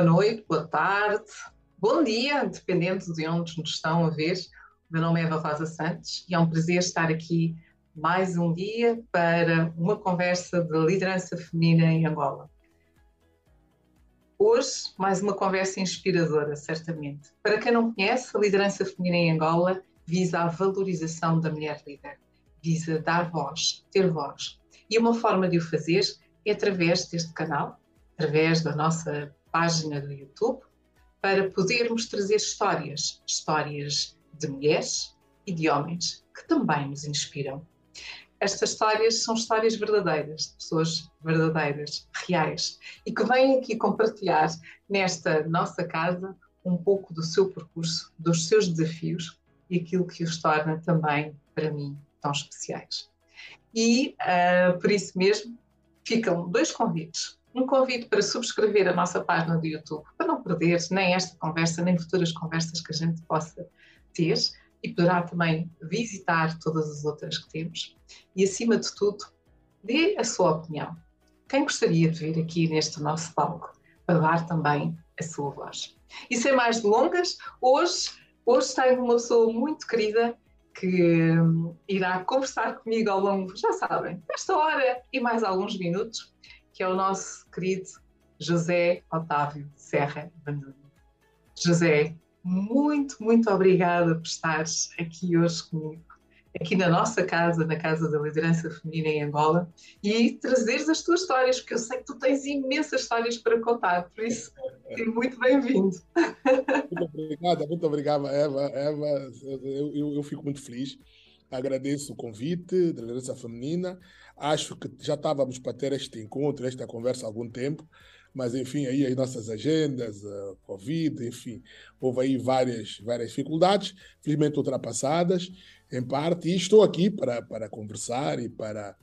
Boa noite, boa tarde, bom dia, dependendo de onde nos estão a ver. O meu nome é Eva Rosa Santos e é um prazer estar aqui mais um dia para uma conversa de liderança feminina em Angola. Hoje, mais uma conversa inspiradora, certamente. Para quem não conhece, a liderança feminina em Angola visa a valorização da mulher líder, visa dar voz, ter voz. E uma forma de o fazer é através deste canal, através da nossa página do YouTube para podermos trazer histórias, histórias de mulheres e de homens que também nos inspiram. Estas histórias são histórias verdadeiras, de pessoas verdadeiras, reais, e que vêm aqui compartilhar nesta nossa casa um pouco do seu percurso, dos seus desafios e aquilo que os torna também, para mim, tão especiais. E, uh, por isso mesmo, ficam dois convites um convite para subscrever a nossa página do YouTube, para não perder nem esta conversa, nem futuras conversas que a gente possa ter e poderá também visitar todas as outras que temos. E, acima de tudo, dê a sua opinião. Quem gostaria de vir aqui neste nosso palco para dar também a sua voz? E sem mais delongas, hoje, hoje tenho uma pessoa muito querida que hum, irá conversar comigo ao longo, já sabem, desta hora e mais alguns minutos que é o nosso querido José Otávio Serra Banduni. José, muito, muito obrigada por estares aqui hoje comigo, aqui na nossa casa, na Casa da Liderança Feminina em Angola, e trazeres as tuas histórias, porque eu sei que tu tens imensas histórias para contar, por isso, é muito bem-vindo. Muito obrigada, muito obrigada, Eva. Eva eu, eu, eu fico muito feliz. Agradeço o convite da liderança feminina. Acho que já estávamos para ter este encontro, esta conversa há algum tempo, mas enfim, aí as nossas agendas, a Covid, enfim, houve aí várias, várias dificuldades, felizmente ultrapassadas, em parte, e estou aqui para, para conversar e para,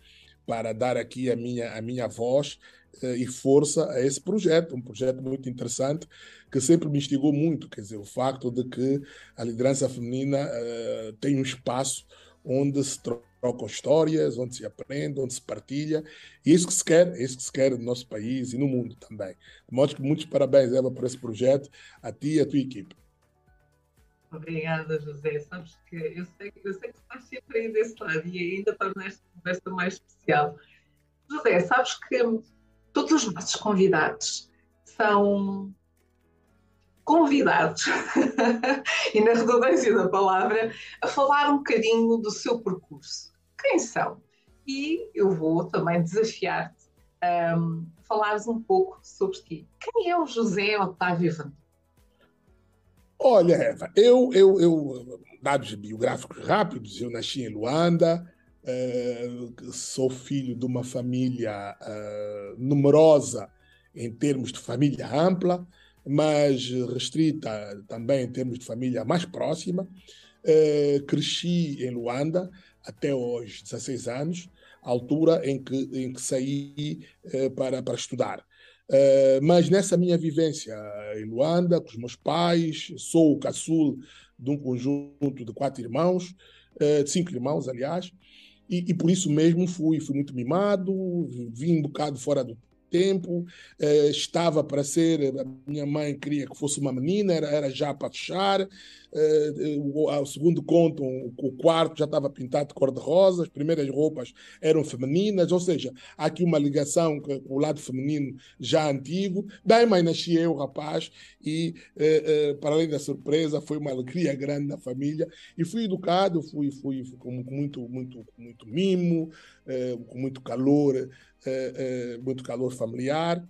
para dar aqui a minha, a minha voz eh, e força a esse projeto, um projeto muito interessante que sempre me instigou muito, quer dizer, o facto de que a liderança feminina eh, tem um espaço onde se trocam histórias, onde se aprende, onde se partilha. E é isso que se quer, é isso que se quer no nosso país e no mundo também. Modo que muitos parabéns, Eva, por esse projeto, a ti e a tua equipe. Obrigada, José. Sabes que eu sei, eu sei que estás sempre aí desse lado e ainda torna esta conversa mais especial. José, sabes que todos os nossos convidados são convidados, e na redundância da palavra, a falar um bocadinho do seu percurso. Quem são? E eu vou também desafiar-te um, a falares um pouco sobre ti. Quem é o José Otávio Van Olha, Eva, eu, eu, eu, dados biográficos rápidos, eu nasci em Luanda, uh, sou filho de uma família uh, numerosa em termos de família ampla, mas restrita também em termos de família mais próxima. Uh, cresci em Luanda até aos 16 anos, altura em que, em que saí uh, para, para estudar. Uh, mas nessa minha vivência em Luanda, com os meus pais, sou o caçul de um conjunto de quatro irmãos, de cinco irmãos, aliás, e, e, por isso mesmo fui, fui muito mimado, vim um bocado fora do tempo, eh, estava para ser, a minha mãe queria que fosse uma menina, era, era já para fechar, eh, o, segundo conto, o quarto já estava pintado de cor-de-rosa, as primeiras roupas eram femininas, ou seja, há aqui uma ligação com o lado feminino já antigo. Daí, mãe, nasci eu, rapaz, e eh, para além da surpresa, foi uma alegria grande na família, e fui educado, fui, fui, fui com, muito, muito, muito mimo, com muito calor eh, muito calor familiar.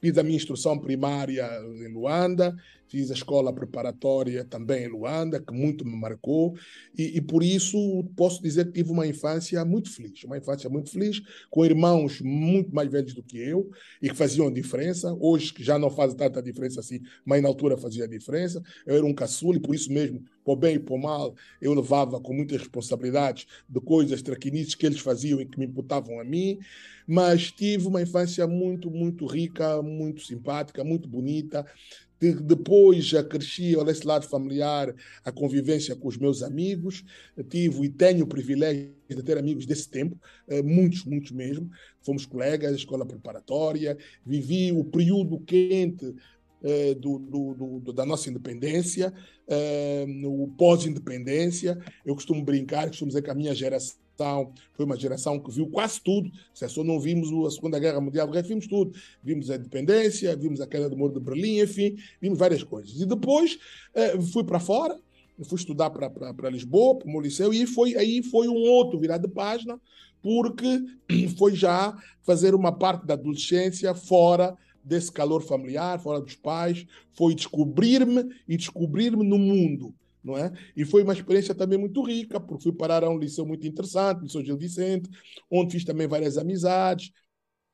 Fiz a minha instrução primária em Luanda, fiz a escola preparatória também em Luanda, que muito me marcou, e, e, por isso posso dizer que tive uma infância muito feliz, uma infância muito feliz, com irmãos muito mais velhos do que eu, e que faziam diferença, hoje que já não faz tanta diferença assim, mas na altura fazia diferença, eu era um caçula, e por isso mesmo, por bem e por mal, eu levava com muitas responsabilidades de coisas, traquinices que eles faziam e que me imputavam a mim, mas tive uma infância muito, muito rica, muito simpática, muito bonita. De, depois olha esse lado familiar, a convivência com os meus amigos. Tive e tenho o privilégio de ter amigos desse tempo, eh, muitos, muitos mesmo. Fomos colegas, escola preparatória. Vivi o período quente eh, do, do, do, da nossa independência, eh, no pós-independência. Eu costumo brincar, costumo dizer que a minha geração foi uma geração que viu quase tudo. Se só não vimos a Segunda Guerra Mundial, vimos tudo. Vimos a independência, vimos a queda do Muro de Berlim, enfim, vimos várias coisas. E depois eh, fui para fora, fui estudar para Lisboa, para o meu liceu, e foi, aí foi um outro virar de página, porque foi já fazer uma parte da adolescência fora desse calor familiar, fora dos pais, foi descobrir-me e descobrir-me no mundo, não é? E foi uma experiência também muito rica, porque fui parar a um liceu muito interessante, Liceu Gil Vicente, onde fiz também várias amizades,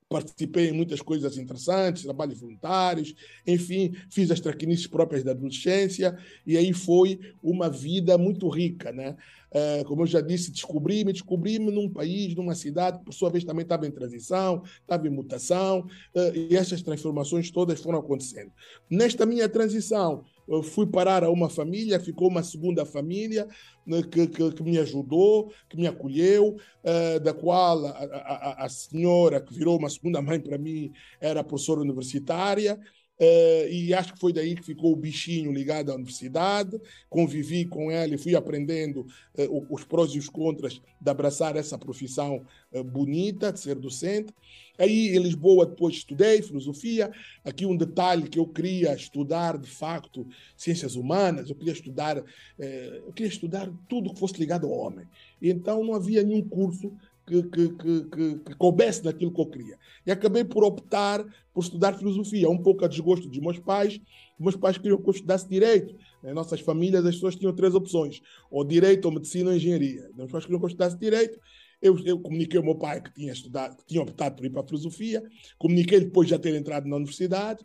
participei em muitas coisas interessantes, trabalhos voluntários, enfim, fiz as traquinices próprias da adolescência, e aí foi uma vida muito rica, né? Uh, como eu já disse, descobri-me, descobri-me num país, numa cidade que, por sua vez, também estava em transição, estava em mutação, uh, e essas transformações todas foram acontecendo. Nesta minha transição, fui parar a uma família, ficou uma segunda família né, que, que, que, me ajudou, que me acolheu, uh, da qual a, a, a, senhora, que virou uma segunda mãe para mim, era professora universitária. Uh, e acho que foi daí que ficou o bichinho ligado à universidade. Convivi com ela e fui aprendendo uh, os prós e os contras de abraçar essa profissão uh, bonita, de ser docente. Aí em Lisboa depois estudei filosofia. Aqui um detalhe que eu queria estudar de facto ciências humanas. Eu queria estudar, eu queria estudar tudo que fosse ligado ao homem. E então não havia nenhum curso que, que, que, que, coubesse naquilo que eu queria. E acabei por optar por estudar filosofia, um pouco a desgosto dos meus pais. Meus pais queriam que eu estudasse direito. Nas nossas famílias, as pessoas tinham três opções: ou direito, ou medicina, ou engenharia. Meus pais queriam que eu estudasse direito. Eu, eu comuniquei ao meu pai que tinha estudado, que tinha optado por ir para a filosofia. Comuniquei depois de já ter entrado na universidade.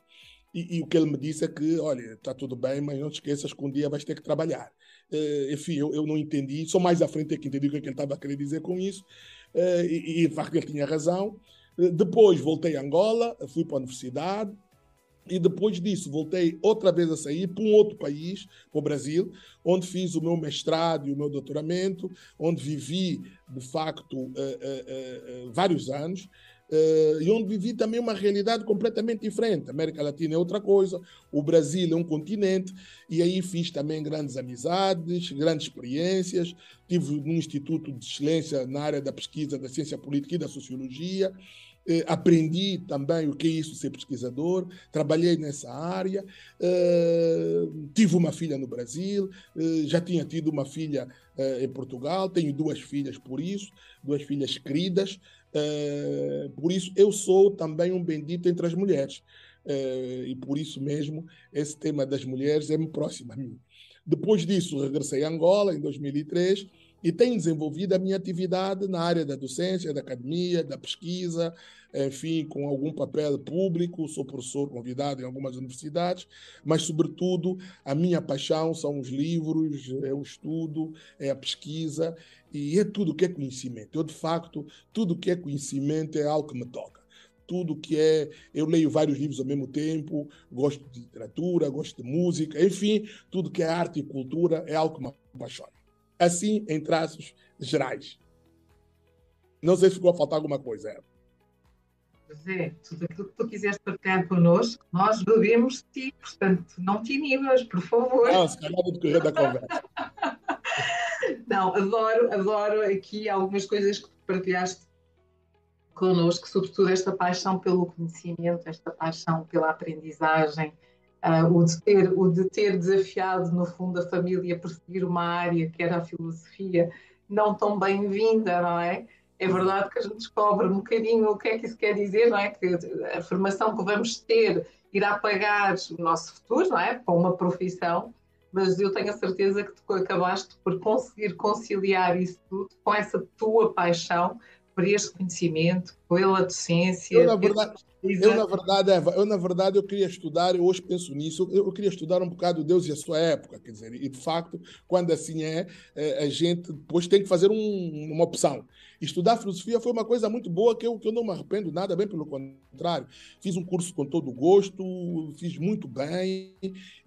E, e, o que ele me disse é que, olha, está tudo bem, mas não te esqueças que um dia vais ter que trabalhar. Uh, enfim, eu, eu não entendi, só mais à frente é que entendi o que, é que ele estava a querer dizer com isso. Eh, e, e ele tinha razão. Eh, depois voltei a Angola, fui para a universidade, e depois disso voltei outra vez a sair para um outro país, para o Brasil, onde fiz o meu mestrado e o meu doutoramento, onde vivi, de facto, uh, vários anos. Uh, e onde vivi também uma realidade completamente diferente. A América Latina é outra coisa, o Brasil é um continente, e aí fiz também grandes amizades, grandes experiências. Tive um instituto de excelência na área da pesquisa da ciência política e da sociologia. Uh, aprendi também o que é isso ser pesquisador, trabalhei nessa área, uh, tive uma filha no Brasil, já tinha tido uma filha em Portugal, tenho duas filhas por isso, duas filhas queridas, por isso, eu sou também um bendito entre as mulheres. É, e por isso mesmo, esse tema das mulheres é muito próximo a mim. Depois disso, regressei a Angola em 2003 e tenho desenvolvido a minha atividade na área da docência, da academia, da pesquisa, enfim, com algum papel público. Sou professor convidado em algumas universidades, mas, sobretudo, a minha paixão são os livros, é o estudo, é a pesquisa e é tudo que é conhecimento. Eu, de facto, tudo que é conhecimento é algo que me toca tudo que é. Eu leio vários livros ao mesmo tempo, gosto de literatura, gosto de música, enfim, tudo que é arte e cultura é algo que me apaixona. Assim, em traços gerais. Não sei se ficou a faltar alguma coisa, Eva. Zé, tudo aquilo que tu quiseres partilhar connosco, nós bebemos de ti, portanto, não te inibas, por favor. Não, se calhar do decorrer da conversa. não, adoro, adoro aqui algumas coisas que partilhaste connosco, sobretudo esta paixão pelo conhecimento, esta paixão pela aprendizagem, uh, o, de ter, o de ter desafiado, no fundo, a família a perseguir uma área que era a filosofia, não tão bem-vinda, não é? é verdade que a gente descobre um bocadinho o que é que isso quer dizer, não é? Que a formação que vamos ter irá pagar o nosso futuro, não é? Com uma profissão, mas eu tenho a certeza que tu acabaste por conseguir conciliar isso tudo com essa tua paixão por este conhecimento, pela docência. Eu, na verdade, eu, na verdade, Eva, eu, na verdade, eu queria estudar, eu hoje penso nisso, eu, eu, queria estudar um bocado Deus e a sua época, quer dizer, e de facto, quando assim é, é a gente depois tem que fazer um, uma opção. Estudar filosofia foi uma coisa muito boa que eu, que eu não me arrependo nada, bem pelo contrário. Fiz um curso com todo gosto, fiz muito bem,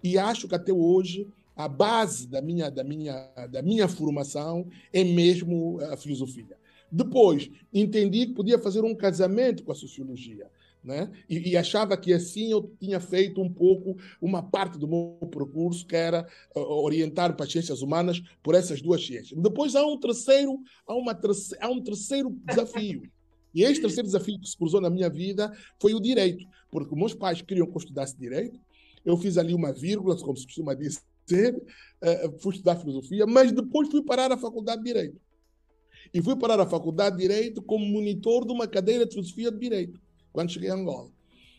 e acho que até hoje a base da minha, da minha, da minha formação é mesmo a filosofia. Depois, entendi que podia fazer um casamento com a sociologia. Né? E, e, achava que assim eu tinha feito um pouco uma parte do meu percurso, que era uh, orientar para as ciências humanas por essas duas ciências. Depois há um terceiro, há, uma terce, há um terceiro desafio. E este terceiro desafio que se cruzou na minha vida foi o direito, porque meus pais queriam que eu estudasse direito. Eu fiz ali uma vírgula, como se costuma dizer, uh, fui estudar filosofia, mas depois fui parar a faculdade de direito. E fui parar a faculdade de direito como monitor de uma cadeira de filosofia de direito quando cheguei a Angola.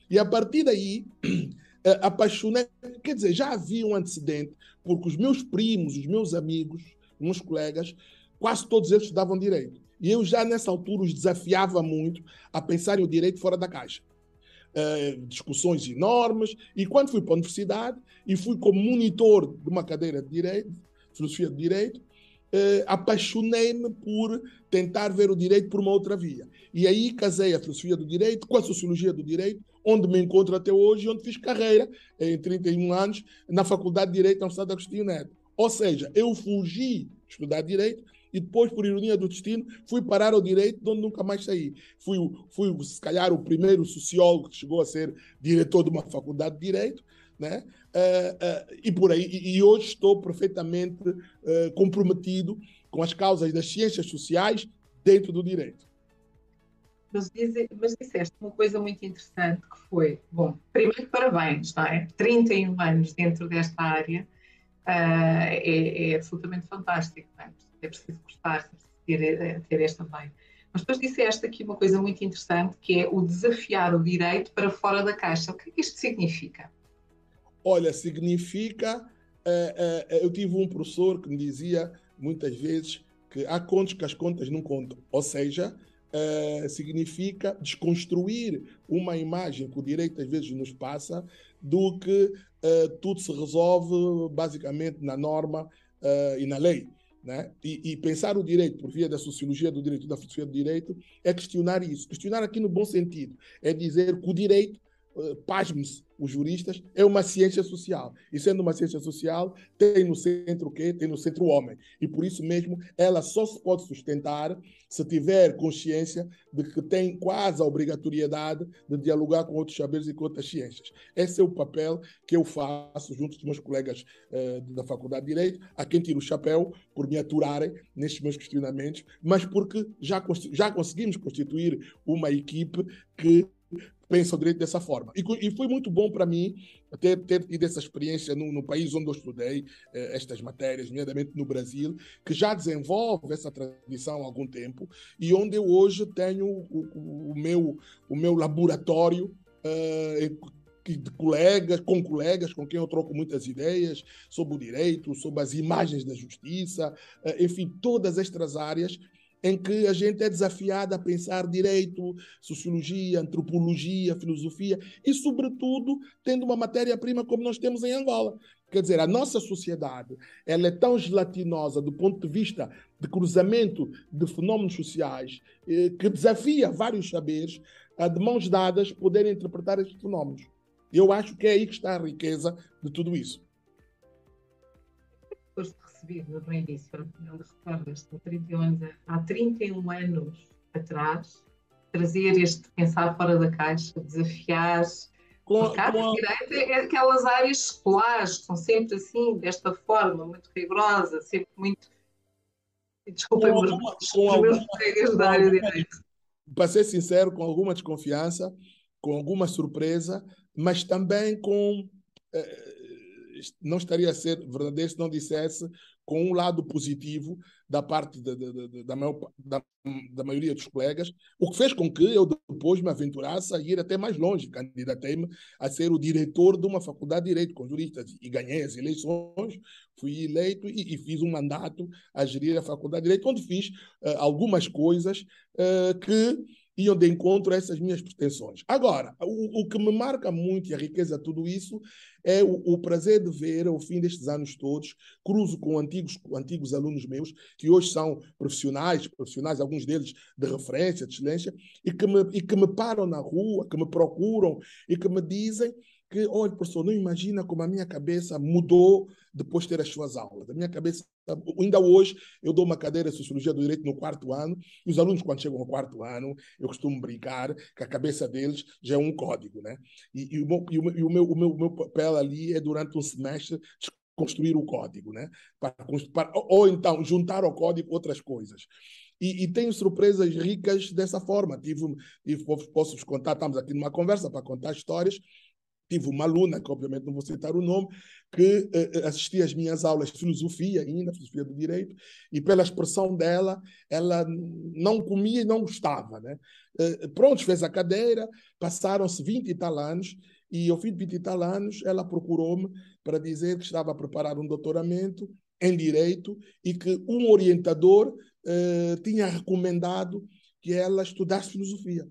E a partir daí, eh, apaixonei. Quer dizer, já havia um antecedente, porque os meus primos, os meus amigos, meus colegas, quase todos eles estudavam direito. E eu já nessa altura os desafiava muito a pensar o direito fora da caixa. Uh, discussões enormes. E quando fui para a universidade e fui como monitor de uma cadeira de direito, filosofia de direito, uh, apaixonei-me por tentar ver o direito por uma outra via. E aí casei a filosofia do direito com a sociologia do direito, onde me encontro até hoje, onde fiz carreira, em 31 anos, na Faculdade de Direito da Universidade de Agostinho Neto. Ou seja, eu fugi de estudar direito e depois, por ironia do destino, fui parar ao direito, de onde nunca mais saí. Fui, fui, se calhar, o primeiro sociólogo que chegou a ser diretor de uma faculdade de direito, né? Uh, uh, e por aí. E, e, hoje estou perfeitamente uh, comprometido com as causas das ciências sociais dentro do direito. Mas, mas disseste uma coisa muito interessante que foi, bom, primeiro parabéns, não é? 31 anos dentro desta área é, é, absolutamente fantástico, não é? é preciso gostar, ter, ter esta bem. Mas depois disseste aqui uma coisa muito interessante, que é o desafiar o direito para fora da caixa. O que é que isto significa? Olha, significa... É, é, eu tive um professor que me dizia muitas vezes que há contas que as contas não contam. Ou seja, é, significa desconstruir uma imagem que o direito às vezes nos passa do que tudo se resolve basicamente na norma e na lei. Né? E, e, pensar o direito por via da sociologia do direito, da filosofia do direito, é questionar isso. Questionar aqui no bom sentido. É dizer que o direito, pasme-se, os juristas, é uma ciência social. E sendo uma ciência social, tem no centro o quê? Tem no centro o homem. E por isso mesmo, ela só se pode sustentar se tiver consciência de que tem quase a obrigatoriedade de dialogar com outros saberes e com outras ciências. Esse é o papel que eu faço junto dos meus colegas uh, da Faculdade de Direito, a quem tiro o chapéu por me aturarem nestes meus questionamentos, mas porque já, já conseguimos constituir uma equipe que pensa o direito dessa forma. E, e foi muito bom para mim ter, ter tido essa experiência no, no país onde eu estudei eh, estas matérias, nomeadamente no Brasil, que já desenvolve essa tradição há algum tempo e onde eu hoje tenho o, o, meu, o meu laboratório eh, de colegas, com colegas com quem eu troco muitas ideias sobre o direito, sobre as imagens da justiça, eh, enfim, todas estas áreas em que a gente é desafiado a pensar direito, sociologia, antropologia, filosofia e, sobretudo, tendo uma matéria-prima como nós temos em Angola. Quer dizer, a nossa sociedade ela é tão gelatinosa do ponto de vista de cruzamento de fenómenos sociais eh, que desafia vários saberes a, de mãos dadas, poderem interpretar esses fenómenos. Eu acho que é aí que está a riqueza de tudo isso percebido no início, não recordas, há 31 anos, há 31 anos atrás, trazer este pensar fora da caixa, desafiar. Com, Porque a com... direita é aquelas áreas escolares que são sempre assim, desta forma, muito rigorosa, sempre muito. Desculpem, com, os, com os meus colegas da área direita. Para ser sincero, com alguma desconfiança, com alguma surpresa, mas também com. Eh, não estaria a ser verdadeiro se não dissesse com um lado positivo da parte da, da, da, maior, da, da, maioria dos colegas, o que fez com que eu depois me aventurasse a ir até mais longe. Candidatei-me a ser o diretor de uma faculdade de Direito com juristas e ganhei as eleições, fui eleito e, e fiz um mandato a gerir a faculdade de Direito, onde fiz uh, algumas coisas uh, que iam de encontro essas minhas pretensões. Agora, o, o que me marca muito e a riqueza de tudo isso é o, o, prazer de ver, ao fim destes anos todos, cruzo com antigos, antigos alunos meus, que hoje são profissionais, profissionais, alguns deles de referência, de excelência, e que me, e que me param na rua, que me procuram e que me dizem que, olha, professor, não imagina como a minha cabeça mudou depois de ter as suas aulas. A minha cabeça Ainda hoje, eu dou uma cadeira de Sociologia do Direito no quarto ano, e os alunos, quando chegam ao quarto ano, eu costumo brincar que a cabeça deles já é um código. Né? E, e, o, meu, e o, meu, o, meu, meu papel ali é, durante um semestre, construir o código, né? Para, para, ou então juntar ao código outras coisas. E, e, tenho surpresas ricas dessa forma. Tive, tive posso vos contar, estamos aqui numa conversa para contar histórias tive uma aluna, que obviamente não vou citar o nome, que uh, assistia às minhas aulas de filosofia ainda, filosofia do direito, e pela expressão dela, ela não comia e não gostava. Né? Uh, pronto, fez a cadeira, passaram-se 20 e tal anos, e ao fim de 20 e tal anos, ela procurou-me para dizer que estava a preparar um doutoramento em direito e que um orientador tinha recomendado que ela estudasse filosofia.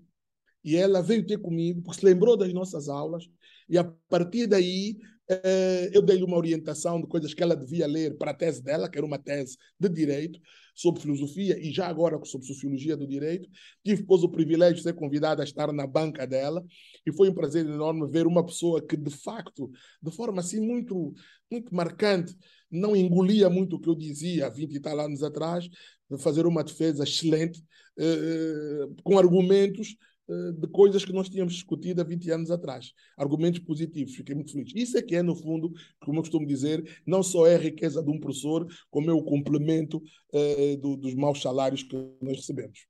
E ela veio ter comigo, porque se lembrou das nossas aulas, e a partir daí eh, eu dei-lhe uma orientação de coisas que ela devia ler para a tese dela, que era uma tese de direito, sobre filosofia e já agora sobre sociologia do direito. Tive, depois, o privilégio de ser convidado a estar na banca dela e foi um prazer enorme ver uma pessoa que, de facto, de forma assim muito, muito marcante, não engolia muito o que eu dizia há 20 e tal anos atrás, de fazer uma defesa excelente, eh, eh com argumentos de coisas que nós tínhamos discutido há 20 anos atrás. Argumentos positivos, fiquei muito feliz. Isso é que é, no fundo, como eu costumo dizer, não só é a riqueza de um professor, como é o complemento uh, do, dos maus salários que nós recebemos.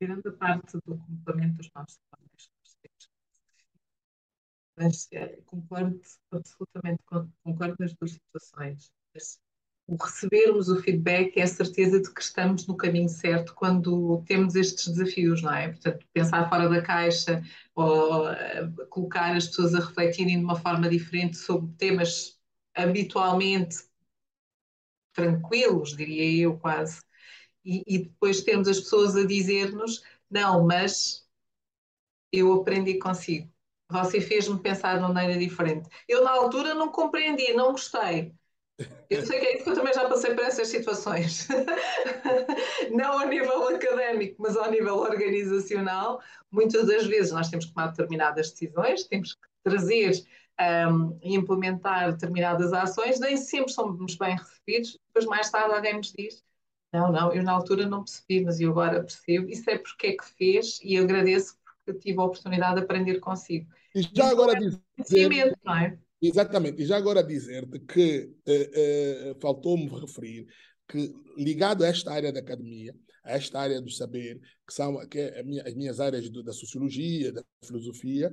Tirando a parte do complemento dos maus salários, mas é, concordo absolutamente concordo nas duas situações. O recebermos o feedback é a certeza de que estamos no caminho certo quando temos estes desafios, não é? Portanto, pensar fora da caixa ou uh, colocar as pessoas a refletirem de uma forma diferente sobre temas habitualmente tranquilos, diria eu quase, e, e depois temos as pessoas a dizer-nos: não, mas eu aprendi consigo. Você fez-me pensar de maneira diferente. Eu, na altura, não compreendi, não gostei eu sei que é isso que eu também já passei por essas situações. Não ao nível académico, mas ao nível organizacional. Muitas das vezes nós temos que tomar determinadas decisões, temos que trazer um, e implementar determinadas ações, nem sempre somos bem recebidos. Depois, mais tarde, alguém nos diz: Não, não, eu na altura não percebi, mas eu agora percebo. Isso é porque é que fez e eu agradeço porque tive a oportunidade de aprender consigo. E já Isso agora é dizer. Não é? Exatamente. E já agora dizer-te que uh, uh, faltou-me referir que, ligado a esta área da academia, a esta área do saber, que são que é minha, as minhas áreas do, da sociologia, da filosofia,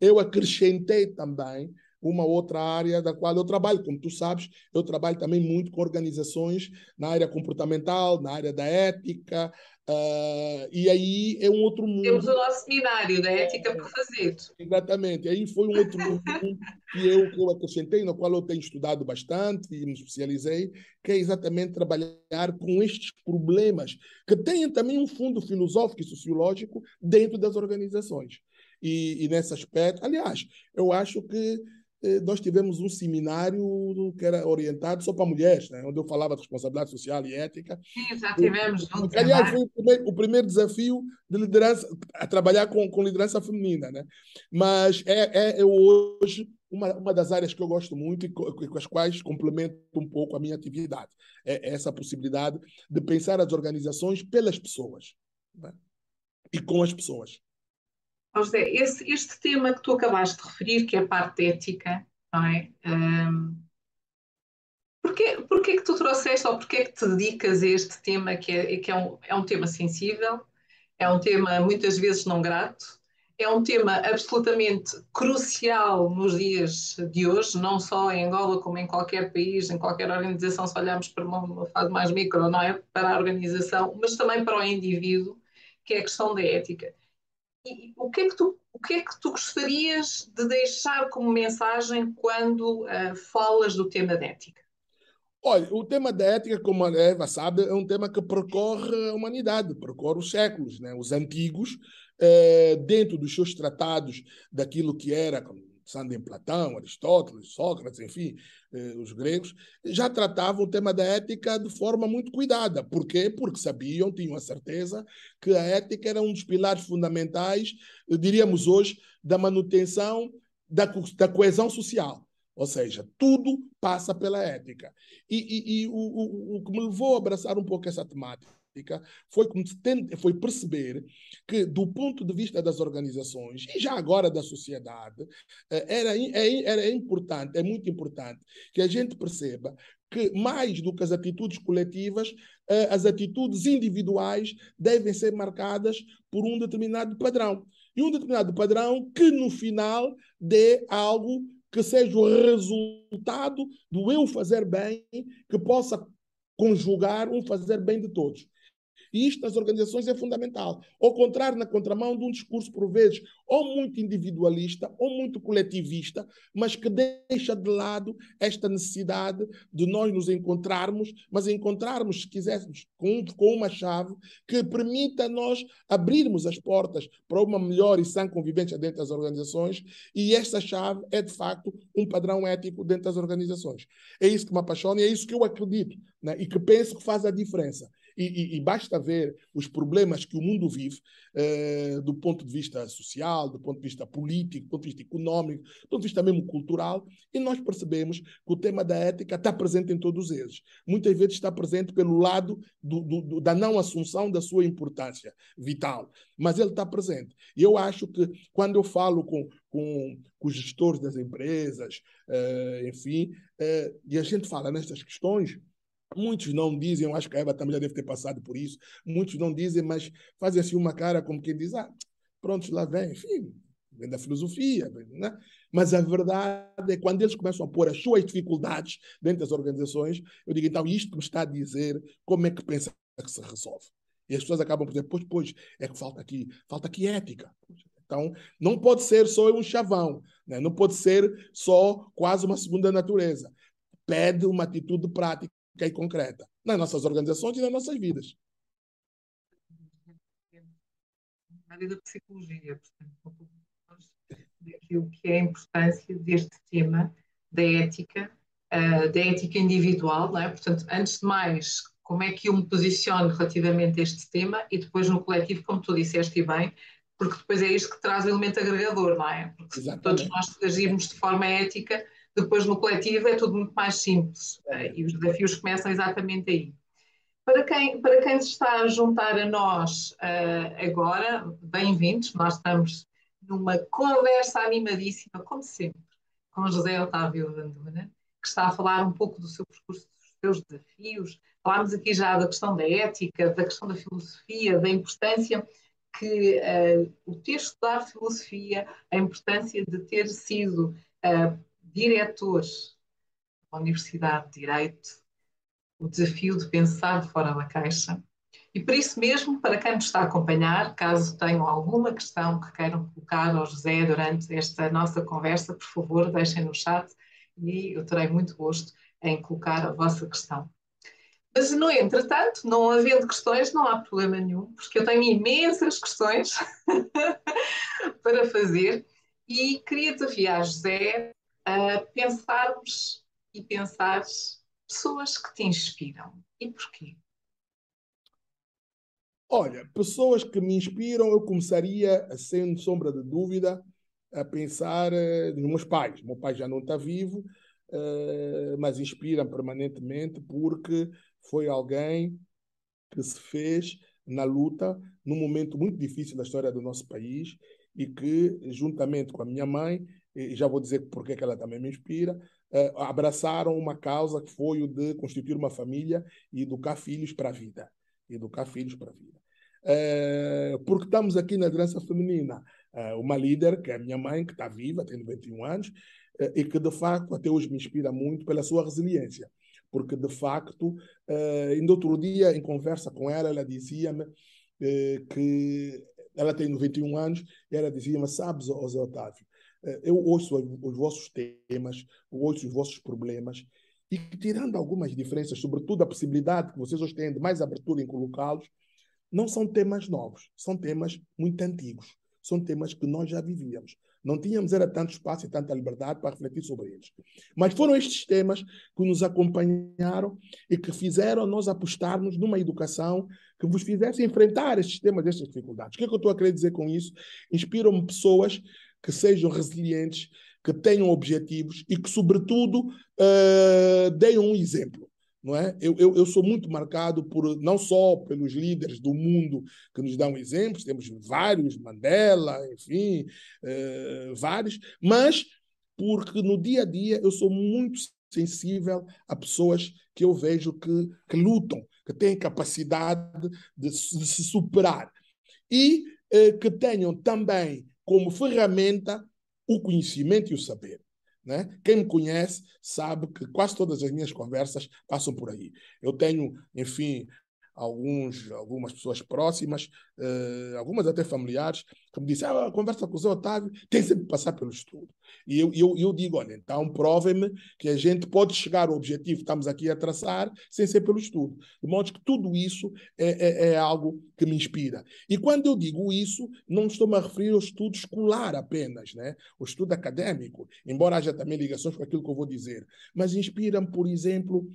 eu acrescentei também uma outra área da qual eu trabalho. Como tu sabes, eu trabalho também muito com organizações na área comportamental, na área da ética, uh, e aí é um outro mundo. Temos o nosso seminário da ética por fazer. Exatamente, aí foi um outro mundo que eu, que eu acrescentei, no qual eu tenho estudado bastante e me especializei, que é exatamente trabalhar com estes problemas, que têm também um fundo filosófico e sociológico dentro das organizações. E, e nesse aspecto, aliás, eu acho que nós tivemos um seminário que era orientado só para mulheres, né? onde eu falava de responsabilidade social e ética. Sim, já tivemos juntos. Aliás, foi o primeiro, o primeiro, desafio de liderança, a trabalhar com, com liderança feminina. Né? Mas é, é, é hoje uma, uma das áreas que eu gosto muito e com, com as quais complemento um pouco a minha atividade. É essa possibilidade de pensar as organizações pelas pessoas né? e com as pessoas. José, esse, este tema que tu acabaste de referir, que é a parte ética, não é? Um, porquê, porquê que tu trouxeste ou porquê que te dedicas a este tema que, é, que é, um, é um tema sensível, é um tema muitas vezes não grato, é um tema absolutamente crucial nos dias de hoje, não só em Angola como em qualquer país, em qualquer organização, se olharmos para uma fase mais micro, não é? Para a organização, mas também para o indivíduo, que é a questão da ética o que, é que tu, o que é que tu gostarias de deixar como mensagem quando uh, falas do tema da ética? Olha, o tema da ética, como a Eva sabe, é um tema que percorre a humanidade, percorre os séculos. Né? Os antigos, eh, dentro dos seus tratados daquilo que era, pensando em Platão, Aristóteles, Sócrates, enfim, eh, os gregos, já tratavam o tema da ética de forma muito cuidada. Por quê? Porque sabiam, tinham a certeza que a ética era um dos pilares fundamentais, diríamos hoje, da manutenção da, da coesão social. Ou seja, tudo passa pela ética. E, e, e o, o, o que me levou a abraçar um pouco essa temática foi, foi perceber que, do ponto de vista das organizações e já agora da sociedade, eh, era, é, era importante, é muito importante que a gente perceba que, mais do que as atitudes coletivas, eh, as atitudes individuais devem ser marcadas por um determinado padrão. E um determinado padrão que, no final, dê algo que seja o resultado do eu fazer bem, que possa conjugar um fazer bem de todos. E isto nas organizações é fundamental. Ao contrário, na contramão de um discurso, por vezes, ou muito individualista, ou muito coletivista, mas que deixa de lado esta necessidade de nós nos encontrarmos, mas encontrarmos, se quiséssemos, com, com uma chave que permita nós abrirmos as portas para uma melhor e sã convivência dentro das organizações, e esta chave é, de facto, um padrão ético dentro das organizações. É isso que me apaixona e é isso que eu acredito, né? e que penso que faz a diferença. E, e, e, basta ver os problemas que o mundo vive eh, do ponto de vista social, do ponto de vista político, do ponto de vista econômico, do ponto de vista mesmo cultural, e nós percebemos que o tema da ética está presente em todos eles. Muitas vezes está presente pelo lado do, do, da não assunção da sua importância vital, mas ele está presente. E eu acho que quando eu falo com, com, com os gestores das empresas, eh, enfim, eh, e a gente fala nestas questões, Muitos não dizem, eu acho que a Eva também já deve ter passado por isso. Muitos não dizem, mas fazem assim uma cara como quem diz: ah, pronto, lá vem, enfim, vem da filosofia, né? Mas a verdade é que quando eles começam a pôr as suas dificuldades dentro das organizações, eu digo, então, isto me está a dizer, como é que pensa que se resolve? E as pessoas acabam por dizer, pois, pois, é que falta aqui, falta aqui ética. Então, não pode ser só um chavão, né? não pode ser só quase uma segunda natureza. Pede uma atitude prática e concreta nas nossas organizações e nas nossas vidas. Na área da psicologia, portanto, daquilo que é a importância deste tema da ética, uh, da ética individual, não é? Portanto, antes de mais, como é que eu me posiciono relativamente a este tema e depois no coletivo, como tu disseste bem, porque depois é isto que traz o elemento agregador, não é? Porque se todos nós agirmos de forma ética, depois no coletivo é tudo muito mais simples uh, e os desafios começam exatamente aí. Para quem, para quem se está a juntar a nós uh, agora, bem-vindos, nós estamos numa conversa animadíssima, como sempre, com José Otávio Vanduna, que está a falar um pouco do seu percurso, dos seus desafios. Falámos aqui já da questão da ética, da questão da filosofia, da importância que uh, o ter estudado filosofia, a importância de ter sido uh, diretor da Universidade de Direito, o desafio de pensar fora da caixa. E por isso mesmo, para quem nos está a acompanhar, caso tenham alguma questão que queiram colocar ao José durante esta nossa conversa, por favor, deixem no chat e eu terei muito gosto em colocar a vossa questão. Mas, no entretanto, não havendo questões, não há problema nenhum, porque eu tenho imensas questões para fazer e queria desafiar José a pensarmos e pensar pessoas que te inspiram. E porquê? Olha, pessoas que me inspiram, eu começaria, sem sombra de dúvida, a pensar uh, nos meus pais. Meu pai já não está vivo, uh, mas inspira permanentemente porque foi alguém que se fez na luta num momento muito difícil da história do nosso país e que, juntamente com a minha mãe, e já vou dizer porque que ela também me inspira, uh, abraçaram uma causa que foi o de constituir uma família e educar filhos para a vida. Educar filhos para a vida. Uh, porque estamos aqui na liderança feminina. Uh, uma líder, que é a minha mãe, que está viva, tem 91 anos, e que de facto até hoje me inspira muito pela sua resiliência. Porque de facto, ainda outro dia, em conversa com ela, ela dizia-me que ela tem 91 anos, e ela dizia-me: Sabes, José Otávio, eu ouço os vossos temas, ouço os vossos problemas, e tirando algumas diferenças, sobretudo a possibilidade que vocês hoje têm de mais abertura em colocá-los, não são temas novos, são temas muito antigos, são temas que nós já vivíamos. Não tínhamos era tanto espaço e tanta liberdade para refletir sobre eles. Mas foram estes temas que nos acompanharam e que fizeram nós apostarmos numa educação que vos fizesse enfrentar estes temas, estas dificuldades. O que é que eu estou a querer dizer com isso? Inspiram-me pessoas que sejam resilientes, que tenham objetivos e que, sobretudo, uh, deem um exemplo. Não é? Eu, eu, eu, sou muito marcado por não só pelos líderes do mundo que nos dão exemplos, temos vários, Mandela, enfim, uh, vários, mas porque no dia a dia eu sou muito sensível a pessoas que eu vejo que, que lutam, que têm capacidade de, de se superar e eh, que tenham também como ferramenta o conhecimento e o saber. Né? Quem me conhece sabe que quase todas as minhas conversas passam por aí. Eu tenho, enfim, alguns, algumas pessoas próximas, uh, algumas até familiares, que me dizem, ah, conversa com o Zé Otávio tem sempre que passar pelo estudo. E eu, eu, eu digo, olha, então provem-me que a gente pode chegar ao objetivo que estamos aqui a traçar sem ser pelo estudo. De modo que tudo isso é, é, é algo que me inspira. E quando eu digo isso, não estou-me a referir ao estudo escolar apenas, né? o estudo acadêmico, embora haja também ligações com aquilo que eu vou dizer, mas inspira-me, por exemplo,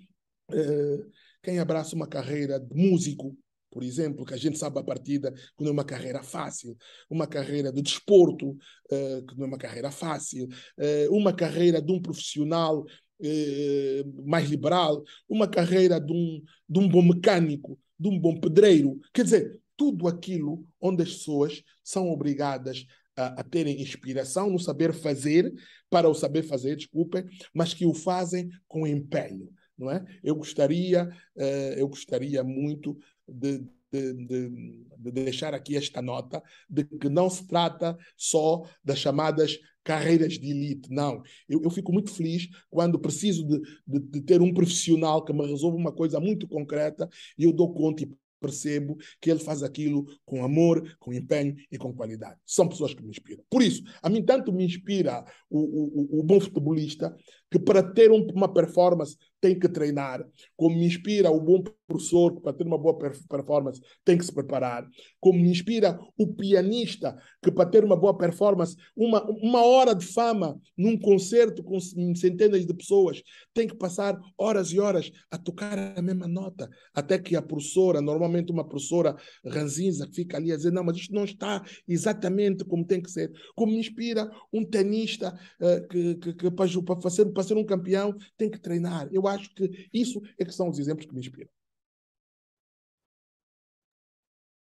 uh, quem abraça uma carreira de músico, por exemplo, que a gente sabe a partida que não é uma carreira fácil, uma carreira de desporto, uh, que não é uma carreira fácil, uh, uma carreira de um profissional uh, mais liberal, uma carreira de um, de um bom mecânico, de um bom pedreiro. Quer dizer, tudo aquilo onde as pessoas são obrigadas a, a, terem inspiração no saber fazer, para o saber fazer, desculpem, mas que o fazem com empenho não é? Eu gostaria, uh, eu gostaria muito de, de, de, de, deixar aqui esta nota de que não se trata só das chamadas carreiras de elite, não. Eu, eu fico muito feliz quando preciso de, ter um profissional que me resolva uma coisa muito concreta e eu dou conta e percebo que ele faz aquilo com amor, com empenho e com qualidade. São pessoas que me inspiram. Por isso, a mim tanto me inspira o, o, o bom futebolista que para ter um, uma performance tem que treinar, como me inspira o bom professor que para ter uma boa performance tem que se preparar, como me inspira o pianista que para ter uma boa performance, uma, uma hora de fama num concerto com centenas de pessoas, tem que passar horas e horas a tocar a mesma nota, até que a professora, normalmente uma professora ranzinza, que fica ali a dizer, não, mas isto não está exatamente como tem que ser. Como me inspira um tenista uh, que, que, que para, fazer, para ser um campeão tem que treinar. Eu acho que isso é que são os exemplos que me inspiram.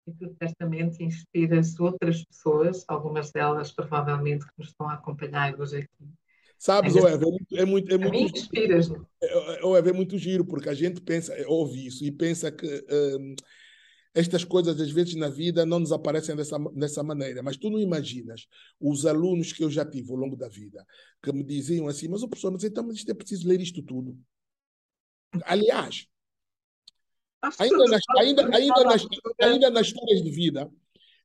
E tu certamente inspiras outras pessoas, algumas delas provavelmente que nos estão a acompanhar hoje aqui. Sabes, é, Eva, é muito. É muito, é muito inspiras. É, é, é muito giro, porque a gente pensa, ouve isso e pensa que hum, estas coisas, às vezes, na vida não nos aparecem dessa, dessa maneira. Mas tu não imaginas os alunos que eu já tive ao longo da vida que me diziam assim: Mas o professor, mas então, isto é preciso ler isto tudo. Aliás, ainda nas, ainda, ainda, nas, ainda nas histórias de vida,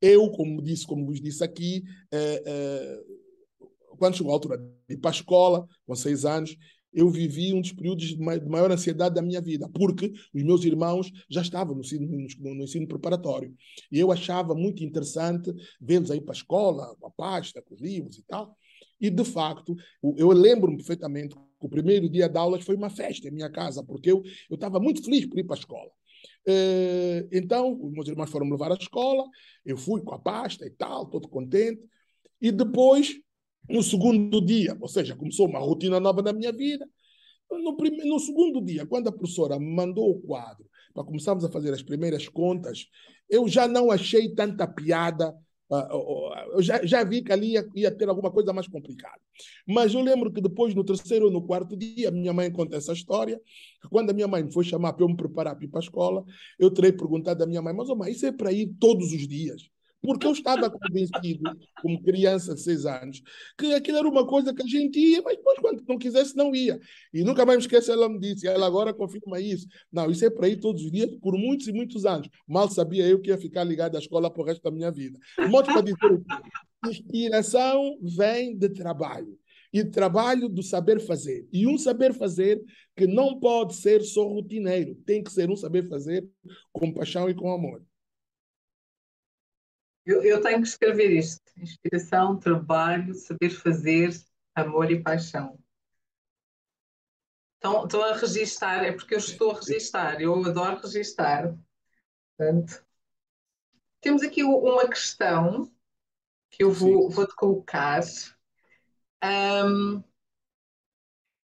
eu, como disse, como vos disse aqui, eh, eh, quando chegou a altura de ir para a escola, com seis anos, eu vivi um dos períodos de maior ansiedade da minha vida, porque os meus irmãos já estavam no ensino, no, no ensino preparatório. E eu achava muito interessante vê-los aí para a escola, com a pasta, com os livros e tal. E, de facto, eu lembro-me perfeitamente que o primeiro dia de aulas foi uma festa em minha casa, porque eu estava muito feliz por ir para a escola. Uh, então, os meus irmãos foram me levar à escola, eu fui com a pasta e tal, todo contente. E depois no segundo dia, ou seja, começou uma rotina nova na minha vida. No, primeiro, no segundo dia, quando a professora me mandou o quadro para começarmos a fazer as primeiras contas, eu já não achei tanta piada. Uh, eu já, já vi que ali ia, ia, ter alguma coisa mais complicada. Mas eu lembro que depois, no terceiro ou no quarto dia, minha mãe conta essa história. Quando a minha mãe me foi chamar para eu me preparar para ir para a escola, eu terei perguntado à minha mãe: Mas, oh, mãe, isso é para ir todos os dias? Porque eu estava convencido, como criança de seis anos, que aquilo era uma coisa que a gente ia, mas depois, quando não quisesse, não ia. E nunca mais me esqueço, ela me disse, ela agora confirma isso. Não, isso é para ir todos os dias, por muitos e muitos anos. Mal sabia eu que ia ficar ligado à escola para o resto da minha vida. Modo para dizer o quê? Inspiração vem de trabalho. E trabalho do saber fazer. E um saber fazer que não pode ser só rotineiro, tem que ser um saber fazer com paixão e com amor. Eu, eu tenho que escrever isto: inspiração, trabalho, saber fazer, amor e paixão. Então, estou a registar, é porque eu estou a registar, eu adoro registar. Portanto, temos aqui uma questão que eu vou, vou-te colocar. Um,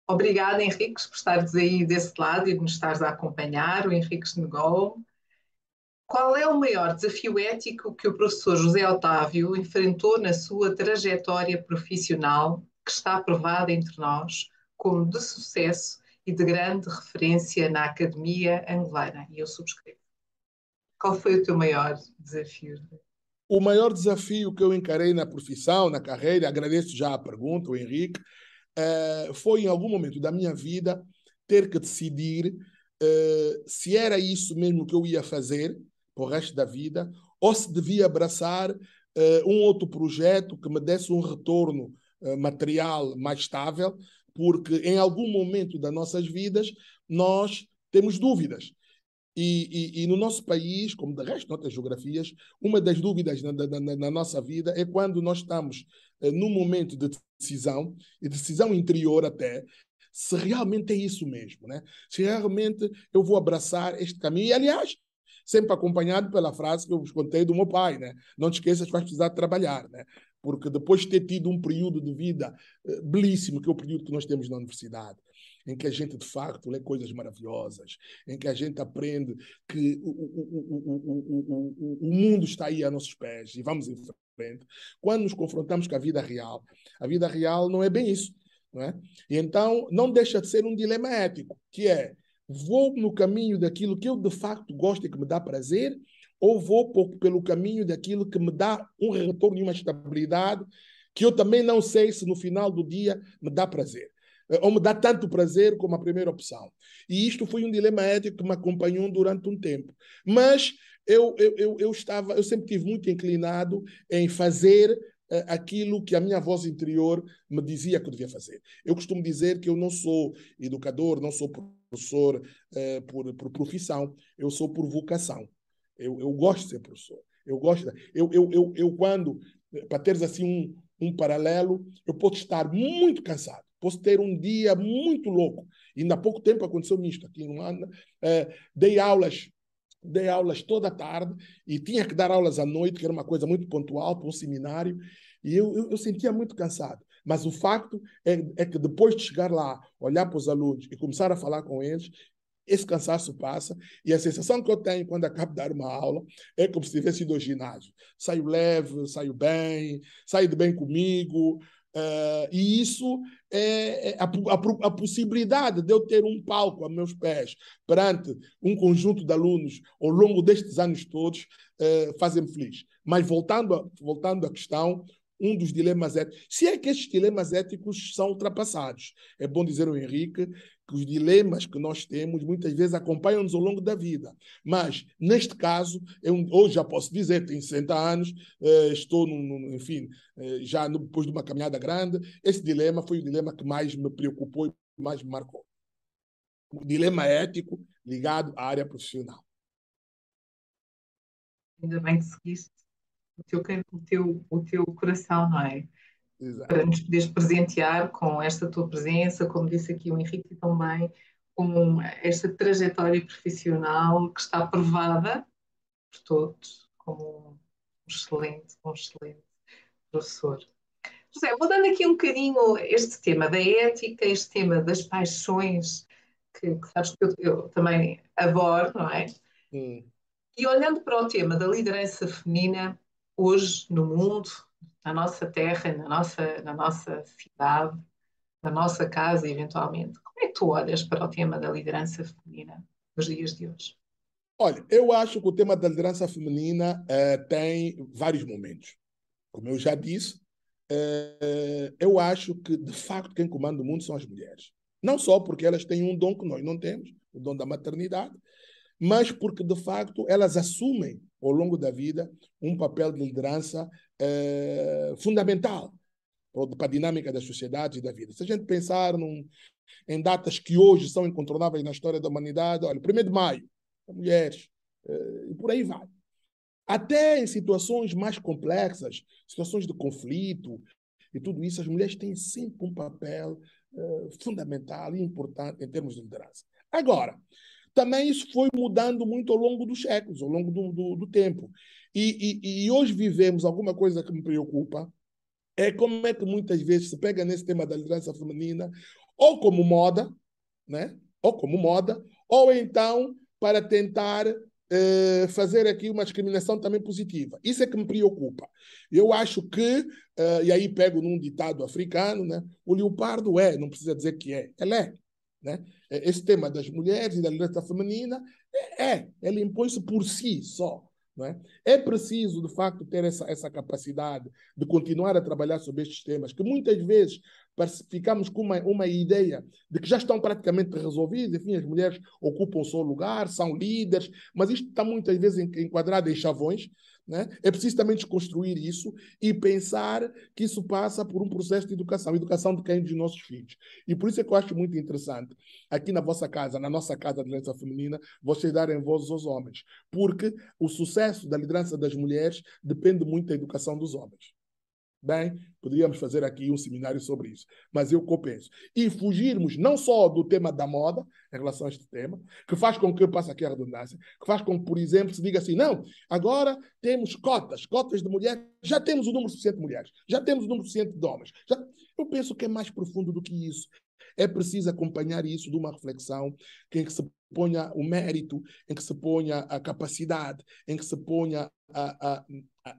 obrigada, Henriques, por estares aí desse lado e de nos estares a acompanhar, o Henriques Negol. Qual é o maior desafio ético que o professor José Otávio enfrentou na sua trajetória profissional, que está aprovada entre nós como de sucesso e de grande referência na academia angolana? E eu subscrevo. Qual foi o teu maior desafio? O maior desafio que eu encarei na profissão, na carreira, agradeço já a pergunta, o Henrique, eh, foi em algum momento da minha vida ter que decidir eh, se era isso mesmo que eu ia fazer para o resto da vida ou se devia abraçar eh, um outro projeto que me desse um retorno material mais estável, porque em algum momento das nossas vidas nós temos dúvidas. E, e, e, no nosso país, como de resto de outras geografias, uma das dúvidas na, na, na nossa vida é quando nós estamos eh, num momento de decisão, e decisão interior até, se realmente é isso mesmo, né? se realmente eu vou abraçar este caminho. E, aliás, sempre acompanhado pela frase que eu vos contei do meu pai, né? não te esqueças que vais precisar trabalhar. Né? Porque depois de ter tido um período de vida eh, belíssimo, que é o período que nós temos na universidade, em que a gente de facto lê coisas maravilhosas, em que a gente aprende que o, o, o, o, mundo está aí a nossos pés e vamos em frente. Quando nos confrontamos com a vida real, a vida real não é bem isso. Não é? E então não deixa de ser um dilema ético, que é vou no caminho daquilo que eu de facto gosto e que me dá prazer, ou vou pelo caminho daquilo que me dá um retorno e uma estabilidade que eu também não sei se no final do dia me dá prazer. Eh, ou me dá tanto prazer como a primeira opção. E isto foi um dilema ético que me acompanhou durante um tempo. Mas eu, eu, eu, estava, eu sempre tive muito inclinado em fazer uh, aquilo que a minha voz interior me dizia que eu devia fazer. Eu costumo dizer que eu não sou educador, não sou professor uh, por, por profissão, eu sou por vocação. Eu, eu gosto de ser professor. Eu gosto. De, eu, eu, eu, eu, quando, para teres assim um, um paralelo, eu posso estar muito cansado posso ter um dia muito louco. E ainda há pouco tempo aconteceu isto aqui em Luanda. É, dei aulas dei aulas toda a tarde e tinha que dar aulas à noite, que era uma coisa muito pontual para um seminário, e eu, eu, eu sentia muito cansado. Mas o facto é, é, que depois de chegar lá, olhar para os alunos e começar a falar com eles, esse cansaço passa e a sensação que eu tenho quando acabo de dar uma aula é como se tivesse ido ao ginásio. Saio leve, saio bem, saio de bem comigo, Uh, e isso é, é a, a, a, possibilidade de eu ter um palco a meus pés perante um conjunto de alunos ao longo destes anos todos uh, fazem-me feliz. Mas voltando, a, voltando à questão, um dos dilemas éticos, se é que estes dilemas éticos são ultrapassados. É bom dizer ao Henrique que os dilemas que nós temos muitas vezes acompanham-nos ao longo da vida. Mas, neste caso, eu hoje já posso dizer, tenho 60 anos, eh, estou, no, enfim, eh, já depois de uma caminhada grande, esse dilema foi o dilema que mais me preocupou e mais me marcou. O dilema ético ligado à área profissional. Ainda bem que seguiste o teu, o teu, o teu coração, não é? Exato. para nos poderes presentear com esta tua presença, como disse aqui o Henrique também, com esta trajetória profissional que está provada por todos como um excelente, um excelente professor. José, vou dando aqui um bocadinho este tema da ética, este tema das paixões, que, que sabes que eu, eu também adoro, não é? Hum. E olhando para o tema da liderança feminina, hoje no mundo, na nossa terra, na nossa, na nossa cidade, na nossa casa, eventualmente. Como é que tu olhas para o tema da liderança feminina nos dias de hoje? Olha, eu acho que o tema da liderança feminina eh, tem vários momentos. Como eu já disse, eh, eu acho que, de facto, quem comanda o mundo são as mulheres. Não só porque elas têm um dom que nós não temos, o dom da maternidade, mas porque, de facto, elas assumem, ao longo da vida, um papel de liderança é, fundamental para a dinâmica das sociedades e da vida. Se a gente pensar num, em datas que hoje são incontornáveis na história da humanidade, olha, 1 de maio, mulheres, é, e por aí vai. Até em situações mais complexas, situações de conflito e tudo isso, as mulheres têm sempre um papel é, fundamental e importante em termos de liderança. Agora, também isso foi mudando muito ao longo dos séculos, ao longo do, do, do tempo. E, e, e, hoje vivemos alguma coisa que me preocupa, é como é que muitas vezes se pega nesse tema da liderança feminina, ou como moda, né? ou como moda, ou então para tentar eh, fazer aqui uma discriminação também positiva. Isso é que me preocupa. Eu acho que, uh, e aí pego num ditado africano, né? o leopardo é, não precisa dizer que é, ele é. Né? Esse tema das mulheres e da liderança feminina é, é ele impõe-se por si só. É? é? preciso, de facto, ter essa, essa capacidade de continuar a trabalhar sobre estes temas, que muitas vezes ficamos com uma, uma ideia de que já estão praticamente resolvidos, enfim, as mulheres ocupam o seu lugar, são líderes, mas isto está muitas vezes enquadrado em chavões, né? É preciso também desconstruir isso e pensar que isso passa por um processo de educação, educação de quem? Dos nossos filhos. E por isso é que eu acho muito interessante, aqui na vossa casa, na nossa casa de liderança feminina, vocês darem voz aos homens, porque o sucesso da liderança das mulheres depende muito da educação dos homens. Bem, poderíamos fazer aqui um seminário sobre isso, mas eu compenso. E fugirmos não só do tema da moda, em relação a este tema, que faz com que, passe aqui a redundância, que faz com que, por exemplo, se diga assim, não, agora temos cotas, cotas de mulheres, já temos o número suficiente de mulheres, já temos o número suficiente de homens. Já... Eu penso que é mais profundo do que isso. É preciso acompanhar isso de uma reflexão em que se ponha o mérito, em que se ponha a capacidade, em que se ponha a, a,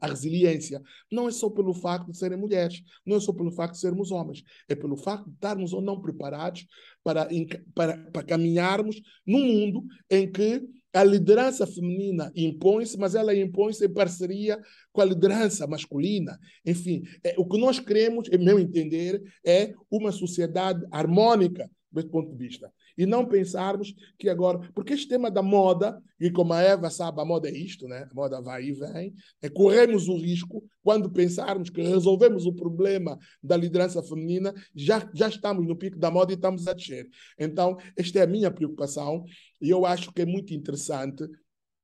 a, resiliência. Não é só pelo facto de serem mulheres, não é só pelo facto de sermos homens, é pelo facto de estarmos ou não preparados para, para, para caminharmos num mundo em que a liderança feminina impõe-se, mas ela impõe-se em parceria com a liderança masculina. Enfim, é, o que nós queremos, em meu entender, é uma sociedade harmônica desse ponto de vista. E não pensarmos que agora. Porque este tema da moda, e como a Eva sabe, a moda é isto, né? a moda vai e vem, é corremos o risco, quando pensarmos que resolvemos o problema da liderança feminina, já, já estamos no pico da moda e estamos a descer. Então, esta é a minha preocupação, e eu acho que é muito interessante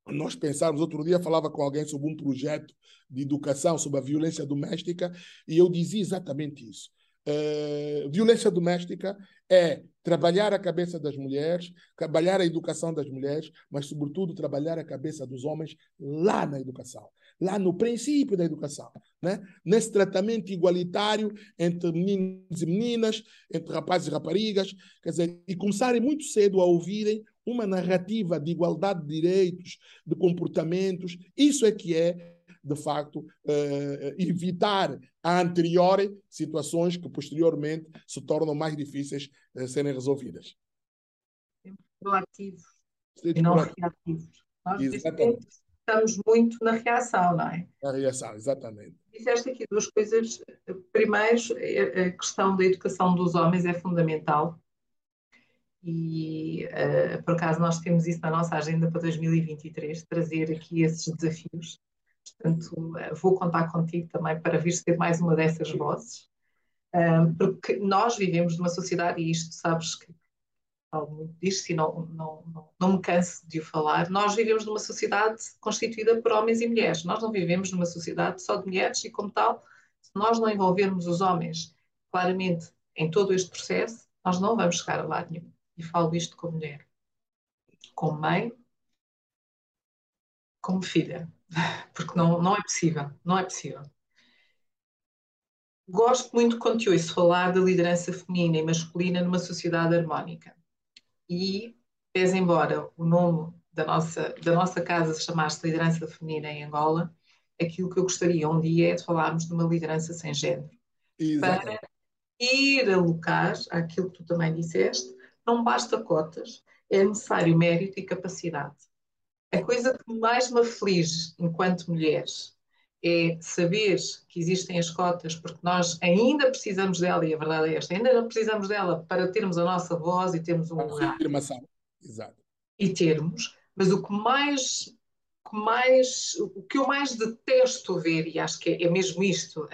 nós pensarmos. Outro dia falava com alguém sobre um projeto de educação sobre a violência doméstica, e eu dizia exatamente isso. Uh, violência doméstica é trabalhar a cabeça das mulheres, trabalhar a educação das mulheres, mas, sobretudo, trabalhar a cabeça dos homens lá na educação, lá no princípio da educação, né? nesse tratamento igualitário entre meninos e meninas, entre rapazes e raparigas, quer dizer, e começarem muito cedo a ouvirem uma narrativa de igualdade de direitos, de comportamentos, isso é que é de facto, eh, evitar a anterior situações que posteriormente se tornam mais difíceis de serem resolvidas. Proativos e não reativos. Nós estamos muito na reação, não é? Na reação, exatamente. Disseste aqui duas coisas. Primeiro, a questão da educação dos homens é fundamental. E, uh, por acaso, nós temos isso na nossa agenda para 2023, trazer aqui esses desafios Portanto, eh, vou contar contigo também para vir ser mais uma dessas vozes, porque nós vivemos numa sociedade, e isto sabes que muito disto e não, não, não, não me canso de o falar, nós vivemos numa sociedade constituída por homens e mulheres. Nós não vivemos numa sociedade só de mulheres e, como tal, se nós não envolvermos os homens claramente em todo este processo, nós não vamos chegar a lado nenhum. E falo isto como mulher, como mãe, como filha porque não, não é possível, não é possível. Gosto muito quando ouço falar da liderança feminina e masculina numa sociedade harmónica. E, pese embora o nome da nossa, da nossa casa se chamasse Liderança Feminina em Angola, aquilo que eu gostaria um dia é de falarmos de uma liderança sem género. Exatamente. Para ir alocar aquilo que tu também disseste, não basta cotas, é necessário mérito e capacidade. A coisa que mais me aflige enquanto mulheres é saber que existem as cotas, porque nós ainda precisamos dela, e a verdade é esta, ainda não precisamos dela para termos a nossa voz e termos um lugar. Afirmação, exato. E termos, mas o que mais, que mais, o que eu mais detesto ver, e acho que é, é mesmo isto, uh,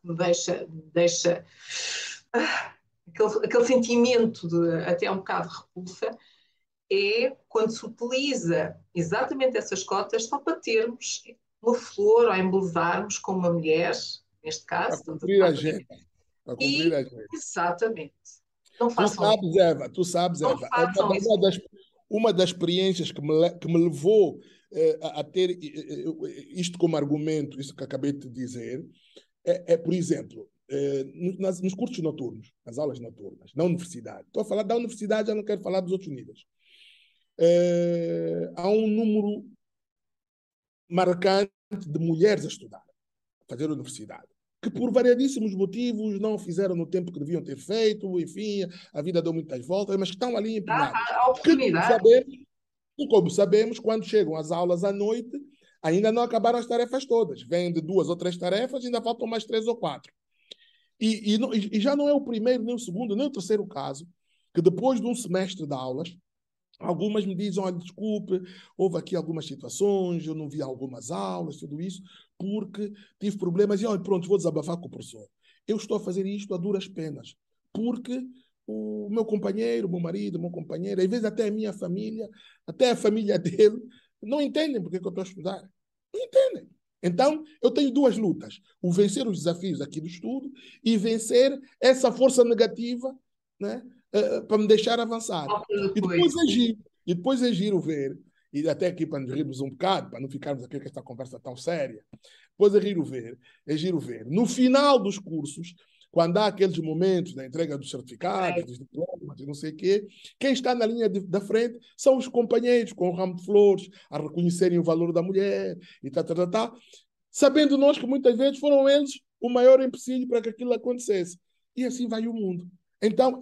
que me deixa, deixa uh, aquele, aquele sentimento de até um bocado repulsa, é quando se utiliza exatamente essas cotas só para termos uma flor ou embelezarmos com uma mulher, neste caso. Para cumprir a agenda. Para cumprir e, a. Exatamente. Não tu sabes, Eva, tu sabes, Eva. É uma, uma, das, uma das experiências que me, que me levou eh, a, a, ter eh, eh, isto como argumento, isso que acabei de dizer, é, é por exemplo, é, nos, nos cursos noturnos, nas aulas noturnas, na universidade. Estou a falar da universidade, já não quero falar dos outros níveis. É, há um número marcante de mulheres a estudar, a fazer universidade, que por variadíssimos motivos não fizeram no tempo que deviam ter feito, enfim, a vida deu muitas voltas, mas que estão ali empenhadas. Ah, a oportunidade. Sabemos, e como sabemos, quando chegam as aulas à noite, ainda não acabaram as tarefas todas. Vêm de duas ou três tarefas, ainda faltam mais três ou quatro. E, e, e já não é o primeiro, nem o segundo, nem o terceiro caso, que depois de um semestre de aulas, Algumas me dizem, olha, desculpe, houve aqui algumas situações, eu não vi algumas aulas, tudo isso, porque tive problemas e, olha, pronto, vou desabafar com o professor. Eu estou a fazer isto a duras penas, porque o meu companheiro, o meu marido, o meu companheiro, às vezes até a minha família, até a família dele, não entendem porque é que eu estou a estudar. Não entendem. Então, eu tenho duas lutas: o vencer os desafios aqui do estudo e vencer essa força negativa né, uh, para me deixar avançar. E depois agir. E depois é giro ver, e até aqui para nos rirmos um bocado, para não ficarmos aqui com esta conversa tão séria, depois é giro ver, é giro ver. No final dos cursos, quando há aqueles momentos da entrega dos certificados, dos diplomas e não sei o quê, quem está na linha de, da frente são os companheiros com o ramo de flores, a reconhecerem o valor da mulher e tal, tal, tal, tal sabendo nós que muitas vezes foram eles o maior empecilho para que aquilo acontecesse. E assim vai o mundo. Então,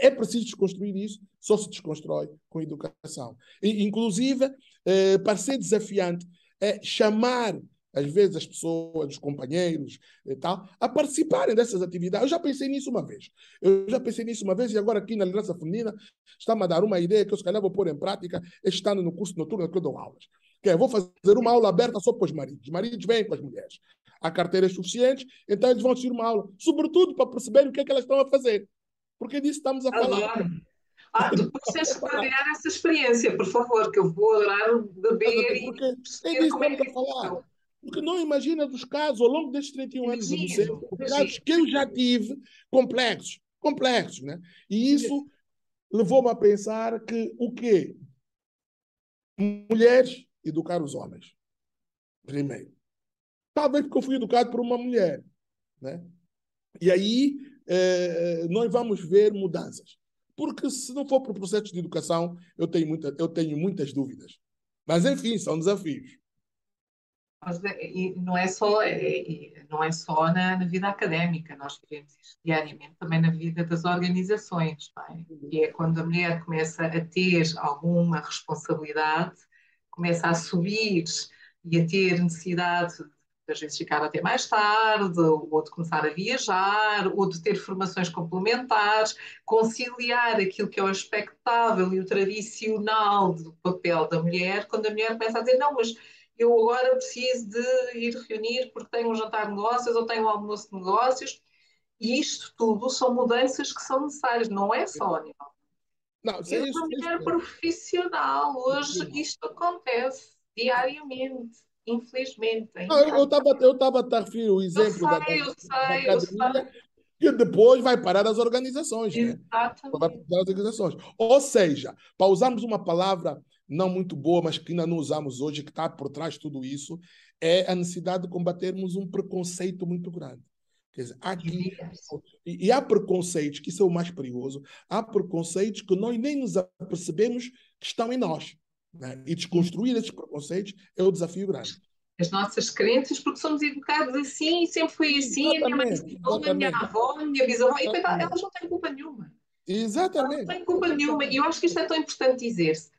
é preciso desconstruir isso, só se desconstrói com educação. E, inclusive, eh, para ser desafiante, é chamar às vezes as pessoas, os companheiros e tal, a participarem dessas atividades. Eu já pensei nisso uma vez. Eu já pensei nisso uma vez e agora aqui na liderança feminina está-me a dar uma ideia que eu se calhar vou pôr em prática este ano no curso noturno que eu dou aulas. Que é, vou fazer uma aula aberta só para os maridos. Os maridos vêm com as mulheres. Há carteiras suficientes, então eles vão assistir uma aula, sobretudo para perceber o que é que elas estão a fazer. Porque disso estamos a falar. Adoro. Ah, depois tens partilhar essa experiência, por favor, que eu vou adorar beber porque e perceber é como é que a falar. Porque não imagina dos casos, ao longo destes 31 anos de docência, casos que eu já tive, complexos, complexos, né? E isso levou-me a pensar que o quê? Mulheres educar os homens. Primeiro. Talvez porque eu fui educado por uma mulher, né? E aí eh, nós vamos ver mudanças. Porque se não for por processos de educação, eu tenho, muita, eu tenho muitas dúvidas. Mas, enfim, são desafios. Mas não é só, é, não é só na, na, vida académica, nós vivemos isto diariamente também na vida das organizações, é? é quando a mulher começa a ter alguma responsabilidade, começa a subir e a ter necessidade de às vezes ficar até mais tarde, ou de começar a viajar, ou de ter formações complementares, conciliar aquilo que é o expectável e o tradicional do papel da mulher, quando a mulher começa a dizer, não, mas eu agora preciso de ir reunir porque tenho um jantar de negócios ou tenho um almoço de negócios. E isto tudo são mudanças que são necessárias, não é só a nível. Não, eu sou uma mulher profissional, hoje isto acontece diariamente, infelizmente. Não, eu estava eu estava a referir o exemplo eu sei, da, eu sei, da academia, que depois vai parar as organizações. Exatamente. Né? Vai parar as organizações. Ou seja, para usarmos uma palavra não muito boa, mas que ainda não usamos hoje, que está por trás de tudo isso, é a necessidade de combatermos um preconceito muito grande. Quer dizer, aqui, e, e há preconceitos, que isso é o mais perigoso, há preconceitos que nós nem nos apercebemos que estão em nós. Né? E desconstruir esses preconceitos é o desafio grande. As nossas crenças, porque somos educados assim e sempre foi assim, a minha mãe a minha avó, a minha bisavó, e elas não têm culpa nenhuma. Exatamente. Elas não têm culpa nenhuma. E eu acho que isto é tão importante dizer-se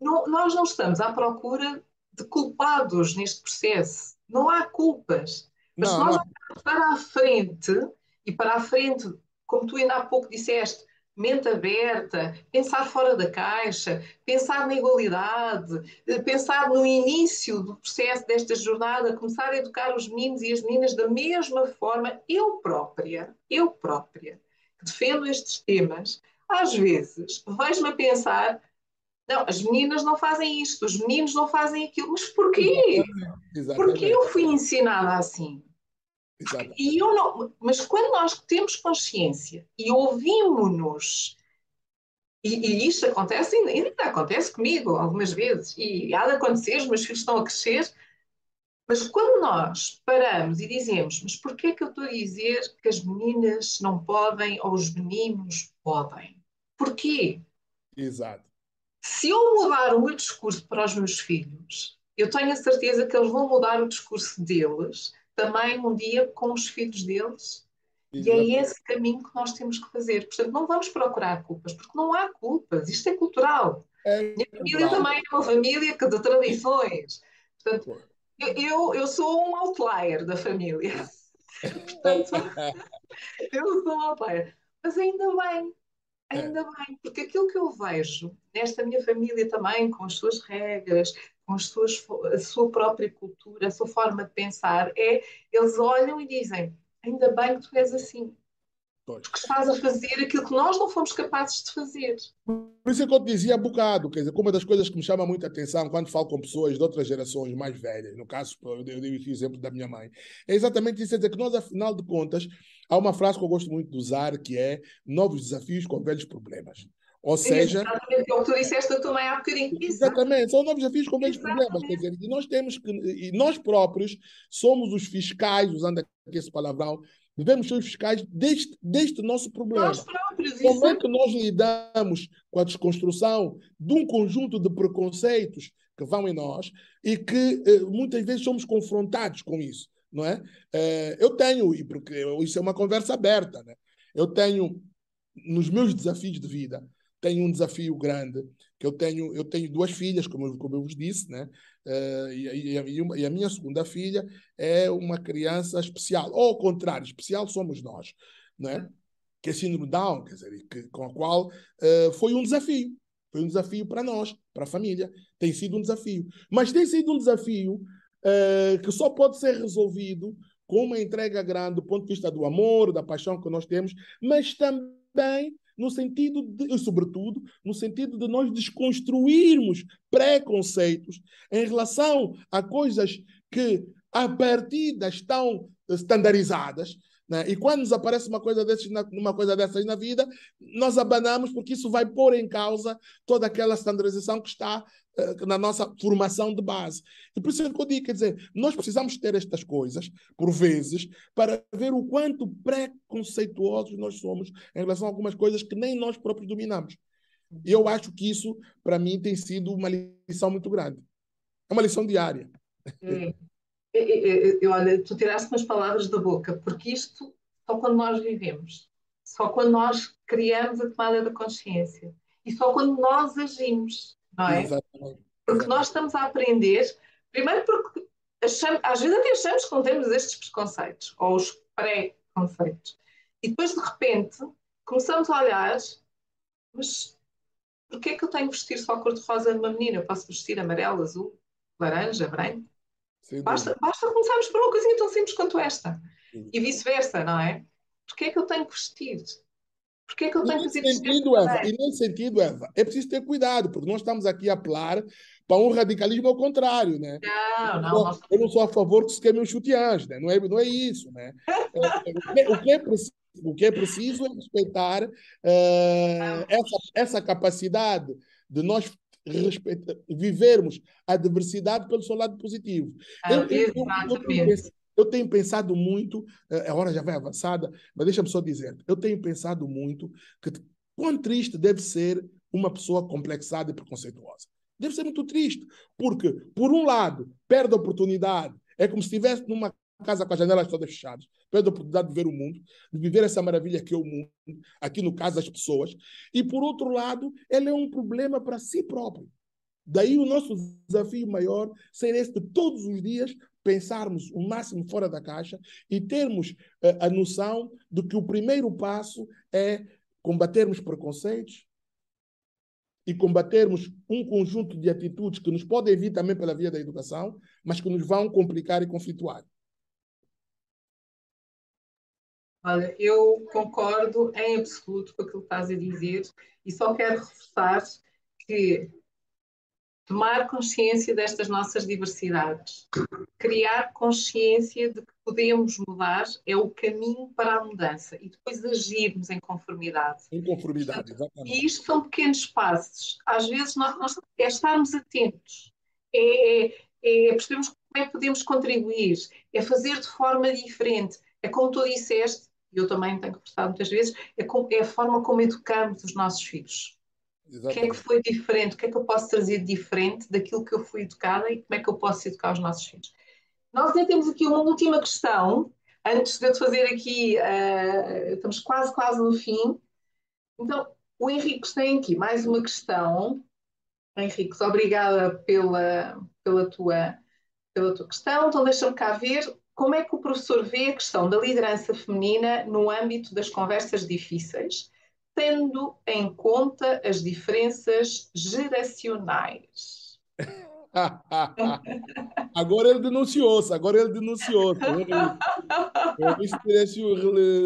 não, nós não estamos à procura de culpados neste processo. Não há culpas. Mas não, se nós olharmos para a frente, e para a frente, como tu ainda há pouco disseste, mente aberta, pensar fora da caixa, pensar na igualdade, pensar no início do processo desta jornada, começar a educar os meninos e as meninas da mesma forma, eu própria, eu própria, que defendo estes temas, às vezes vejo-me a pensar não, as meninas não fazem isto, os meninos não fazem aquilo. Mas porquê? Exatamente. Porque eu fui ensinada assim. Exatamente. E eu não, mas quando nós temos consciência e ouvimos-nos, e, e isto acontece, ainda acontece comigo algumas vezes, e há de acontecer, os meus filhos estão a crescer, Mas quando nós paramos e dizemos, mas porquê é que eu estou a dizer que as meninas não podem ou os meninos podem? Porquê? Exato. Se eu mudar o meu discurso para os meus filhos, eu tenho a certeza que eles vão mudar o discurso deles também um dia com os filhos deles. Exato. E é esse caminho que nós temos que fazer. Portanto, não vamos procurar culpas, porque não há culpas. Isto é cultural. É Minha família também é uma família que de tradições. Portanto, eu, eu sou um outlier da família. Portanto, eu sou um outlier. Mas ainda bem, ainda é. bem, porque aquilo que eu vejo nesta minha família também, com as suas regras, com as suas, a sua própria cultura, a sua forma de pensar, é eles olham e dizem: ainda bem que tu és assim. Porque estás a fazer aquilo que nós não fomos capazes de fazer. Por isso é que eu te dizia há bocado, quer dizer, uma das coisas que me chama muita atenção quando falo com pessoas de outras gerações mais velhas, no caso, eu dei o exemplo da minha mãe, é exatamente isso, é dizer que nós, afinal de contas, há uma frase que eu gosto muito de usar, que é novos desafios com velhos problemas. Ou seja. Exatamente, o que tu disseste também há bocadinho. Exatamente, são novos desafios com velhos problemas. Quer dizer, e nós temos que. E nós próprios somos os fiscais, usando aqui esse palavrão, devemos ser fiscais deste, deste nosso problema. Nós próprios, Como é que nós lidamos com a desconstrução de um conjunto de preconceitos que vão em nós e que eh, muitas vezes somos confrontados com isso, não é? Eh, eu tenho, e porque isso é uma conversa aberta, né? eu tenho nos meus desafios de vida, tenho um desafio grande, que eu tenho, eu tenho duas filhas, como eu, como eu vos disse, né? Uh, e, e, e, a minha segunda filha é uma criança especial, ou ao contrário, especial somos nós, né? que é síndrome Down, quer dizer, que, com a qual uh, foi um desafio, foi um desafio para nós, para a família, tem sido um desafio, mas tem sido um desafio uh, que só pode ser resolvido com uma entrega grande do ponto de vista do amor, da paixão que nós temos, mas também no sentido de, sobretudo, no sentido de nós desconstruirmos preconceitos em relação a coisas que a partida estão estandarizadas, né? E quando nos aparece uma coisa, desses na, uma coisa dessas na vida, nós abanamos porque isso vai pôr em causa toda aquela standardização que está na nossa formação de base. E por isso é que eu digo, quer dizer, nós precisamos ter estas coisas, por vezes, para ver o quanto preconceituosos nós somos em relação a algumas coisas que nem nós próprios dominamos. E eu acho que isso, para mim, tem sido uma lição muito grande. É uma lição diária. É. Eu, olha, tu tiraste umas palavras da boca, porque isto só quando nós vivemos, só quando nós criamos a tomada da consciência e só quando nós agimos, não é? Exatamente. Porque nós estamos a aprender, primeiro porque achamos, às vezes até achamos que não temos estes preconceitos, ou os pré-conceitos, e depois de repente começamos a olhar, mas porquê é que eu tenho que vestir só a cor-de-rosa de uma menina? Eu posso vestir amarelo, azul, laranja, branco? Basta, basta começarmos por uma coisinha tão simples quanto esta. Sim. E vice-versa, não é? Porquê é que eu tenho que vestir? Porquê é que eu tenho que fazer sentido, Eva, E nesse sentido, Eva, é preciso ter cuidado, porque nós estamos aqui a apelar para um radicalismo ao contrário, né? Não, não. Eu, nós... eu não sou a favor que se queimem os chutiãs, né? Não é, não é isso, né? É, o, que é preciso, o que é preciso é respeitar uh, essa, essa capacidade de nós respeita, vivermos a diversidade pelo seu lado positivo. Ah, eu, eu, eu, eu, tenho pensado muito, a hora já vai avançada, mas deixa-me só dizer, eu tenho pensado muito que quão triste deve ser uma pessoa complexada e preconceituosa. Deve ser muito triste, porque, por um lado, perde a oportunidade, é como se estivesse numa casa com as janelas todas fechadas, perde a oportunidade de ver o mundo, de viver essa maravilha que é o mundo, aqui no caso das pessoas, e por outro lado, ele é um problema para si próprio. Daí o nosso desafio maior ser esse de todos os dias pensarmos o máximo fora da caixa e termos uh, a noção de que o primeiro passo é combatermos preconceitos e combatermos um conjunto de atitudes que nos podem vir também pela via da educação, mas que nos vão complicar e conflituar. Olha, eu concordo em absoluto com aquilo que estás a dizer e só quero reforçar que tomar consciência destas nossas diversidades, criar consciência de que podemos mudar é o caminho para a mudança e depois agirmos em conformidade. Em conformidade, exatamente. E isto são pequenos passos. Às vezes nós, nós é estarmos atentos, é, é é percebermos como é que podemos contribuir, é fazer de forma diferente. É como tu disseste, e eu também tenho conversado muitas vezes, é, com, é, a forma como educamos os nossos filhos. Exatamente. O que é que foi diferente? O que é que eu posso trazer de diferente daquilo que eu fui educada e como é que eu posso educar os nossos filhos? Nós ainda temos aqui uma última questão, antes de eu te fazer aqui, uh, estamos quase, quase no fim. Então, o Henrique tem aqui mais uma questão. Henrique, obrigada pela, pela, tua, pela tua questão. Então, deixa-me cá ver como é que o professor vê a questão da liderança feminina no âmbito das conversas difíceis, tendo em conta as diferenças geracionais. agora ele denunciou-se, agora ele denunciou-se. Ele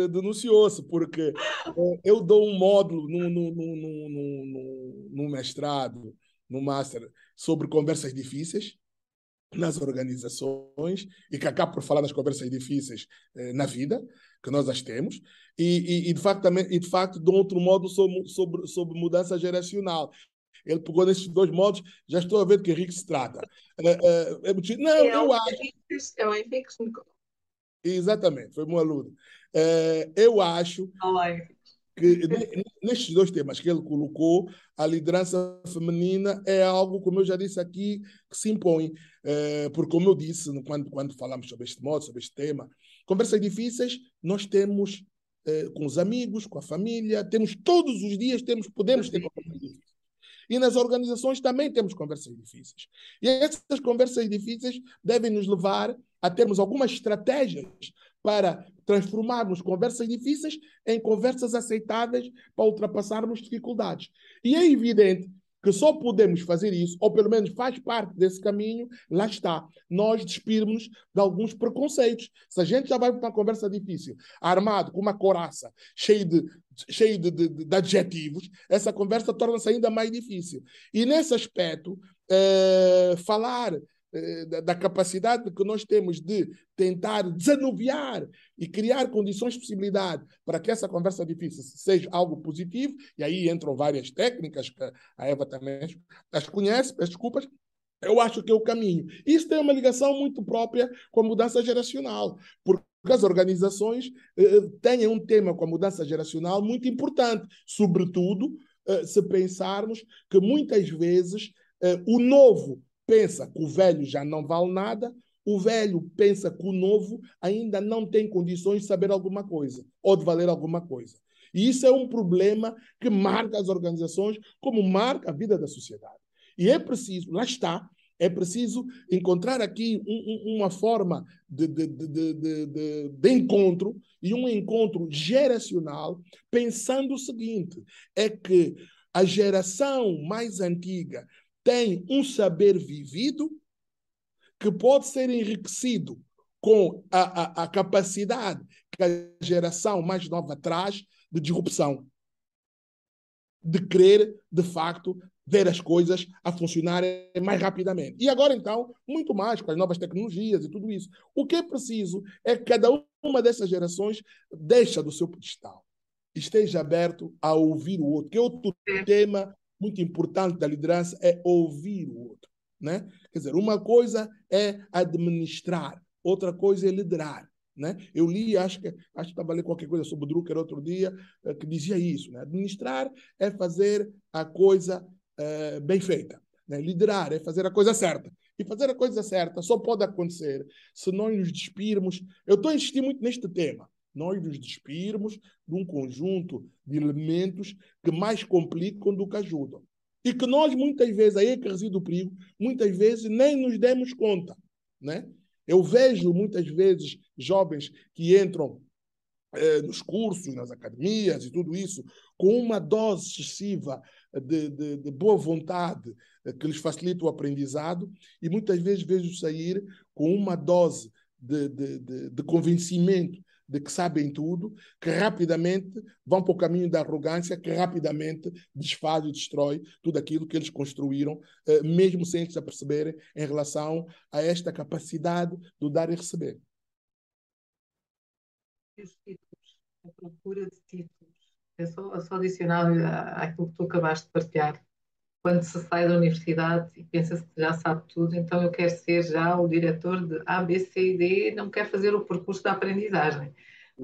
denunciou-se, porque é, eu dou um módulo no, no, no, no, no mestrado, no master, sobre conversas difíceis nas organizações e que acaba por falar das conversas difíceis eh, na vida, que nós as temos, e, e, e, de facto também e de facto de outro modo sobre, sobre, sobre mudança geracional. Ele pegou nesses dois modos, já estou a ver de que Henrique se trata. É, é, é, não, é eu acho. É o Henrique Exatamente, foi meu aluno. É, eu acho que nestes dois temas que ele colocou, a liderança feminina é algo, como eu já disse aqui, que se impõe. É, porque, como eu disse quando, quando falamos sobre este modo, sobre este tema, conversas difíceis nós temos é, com os amigos, com a família, temos todos os dias, temos, podemos ter conversas difíceis. E nas organizações também temos conversas difíceis. E essas conversas difíceis devem nos levar a termos algumas estratégias para transformarmos conversas difíceis em conversas aceitáveis para ultrapassarmos dificuldades. E é evidente que só podemos fazer isso, ou pelo menos faz parte desse caminho, lá está. Nós despirmos de alguns preconceitos. Se a gente já vai para uma conversa difícil, armado com uma coraça, cheio de, cheio de, de, de adjetivos, essa conversa torna-se ainda mais difícil. E nesse aspecto, é, falar eh, da, da, capacidade que nós temos de tentar desanuviar e criar condições de possibilidade para que essa conversa difícil seja algo positivo, e aí entram várias técnicas que a Eva também as conhece, peço desculpas, eu acho que é o caminho. Isso tem uma ligação muito própria com a mudança geracional, porque as organizações eh, têm um tema com a mudança geracional muito importante, sobretudo eh, se pensarmos que muitas vezes eh, o novo pensa que o velho já não vale nada, o velho pensa que o novo ainda não tem condições de saber alguma coisa ou de valer alguma coisa. E isso é um problema que marca as organizações, como marca a vida da sociedade. E é preciso, lá está, é preciso encontrar aqui um, um, uma forma de, de, de, de, encontro e um encontro geracional, pensando o seguinte: é que a geração mais antiga tem um saber vivido que pode ser enriquecido com a, a, a capacidade que a geração mais nova traz de disrupção, de querer, de facto, ver as coisas a funcionarem mais rapidamente. E agora, então, muito mais com as novas tecnologias e tudo isso. O que é preciso é que cada uma dessas gerações deixa do seu pedestal, esteja aberto a ouvir o outro, que é outro tema muito importante da liderança é ouvir o outro. Né? Quer dizer, uma coisa é administrar, outra coisa é liderar. Né? Eu li, acho que acho que estava lendo qualquer coisa sobre o Drucker outro dia, eh, que dizia isso. Né? Administrar é fazer a coisa é, bem feita. Né? Liderar é fazer a coisa certa. E fazer a coisa certa só pode acontecer se nós nos despirmos. Eu estou a insistir muito neste tema nós nos despirmos de um conjunto de elementos que mais complicam do que ajudam. E que nós, muitas vezes, aí é que reside o perigo, muitas vezes nem nos demos conta. Né? Eu vejo muitas vezes jovens que entram eh, nos cursos, nas academias e tudo isso, com uma dose excessiva de, de, de boa vontade eh, que lhes facilita o aprendizado, e muitas vezes vejo sair com uma dose de, de convencimento de que sabem tudo, que rapidamente vão para o caminho da arrogância, que rapidamente desfaz e destrói tudo aquilo que eles construíram, eh, mesmo sem se aperceberem em relação a esta capacidade do dar e receber. Os títulos, a procura de títulos. É só, é só adicionar àquilo que tu acabaste de partilhar. Quando se sai da universidade e pensa-se que já sabe tudo, então eu quero ser já o diretor de A, B, C e D, não quero fazer o percurso da aprendizagem.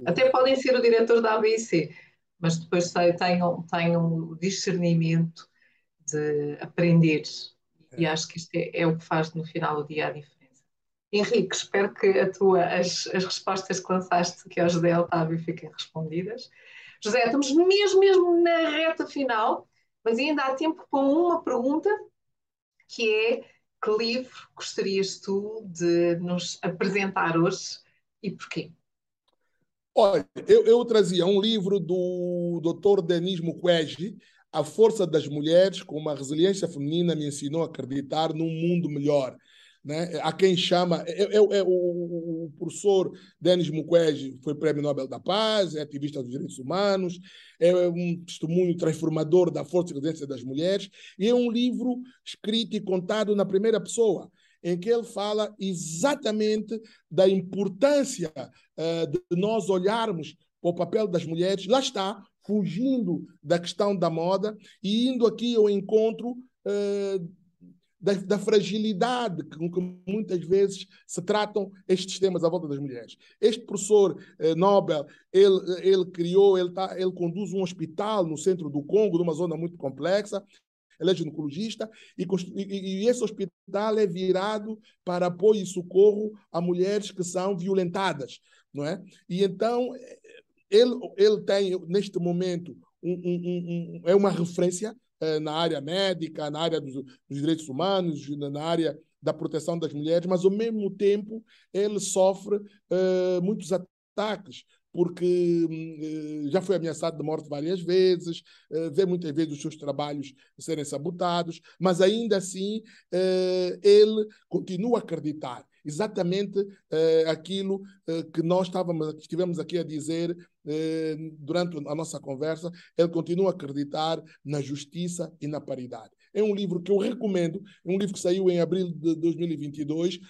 Até podem ser o diretor da A, B e C, mas depois tenham, tenham o discernimento de aprender. E acho que isto é, é, o que faz no final do dia a diferença. Henrique, espero que a tua, as, as respostas que lançaste aqui ao José Otávio fiquem respondidas. José, estamos mesmo, mesmo na reta final mas ainda há tempo para uma pergunta, que é que livro gostarias tu de nos apresentar hoje e porquê? Olha, eu, eu trazia um livro do Dr. Denis Mukwege, A Força das Mulheres, como a resiliência feminina me ensinou a acreditar num mundo melhor. Né? Há quem chama, é, é, é o, professor Denis Mukwege foi prêmio Nobel da Paz, é ativista dos direitos humanos, é um testemunho transformador da força e resiliência das mulheres, e é um livro escrito e contado na primeira pessoa, em que ele fala exatamente da importância uh, de nós olharmos para o papel das mulheres, lá está, fugindo da questão da moda e indo aqui ao encontro uh, da, da, fragilidade com que muitas vezes se tratam estes temas à volta das mulheres. Este professor eh, Nobel, ele, ele criou, ele, tá, ele conduz um hospital no centro do Congo, numa zona muito complexa, ele é ginecologista, e, e, e, esse hospital é virado para apoio e socorro a mulheres que são violentadas, não é? E então, ele, ele tem, neste momento, um, um, um, é uma referência eh, na área médica, na área dos, dos, direitos humanos, na área da proteção das mulheres, mas ao mesmo tempo ele sofre uh, muitos ataques, porque uh, já foi ameaçado de morte várias vezes, uh, vê muitas vezes os seus trabalhos serem sabotados, mas ainda assim ele continua a acreditar exatamente uh, aquilo uh, que nós estávamos, estivemos aqui a dizer uh, durante a nossa conversa. Ele continua a acreditar na justiça e na paridade. É um livro que eu recomendo, é um livro que saiu em abril de 2022,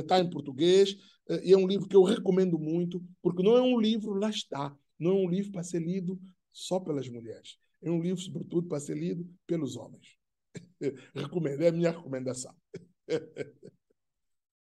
está em português, e é um livro que eu recomendo muito, porque não é um livro, lá está, não é um livro para ser lido só pelas mulheres. É um livro, sobretudo, para ser lido pelos homens. Recomendo, é a minha recomendação.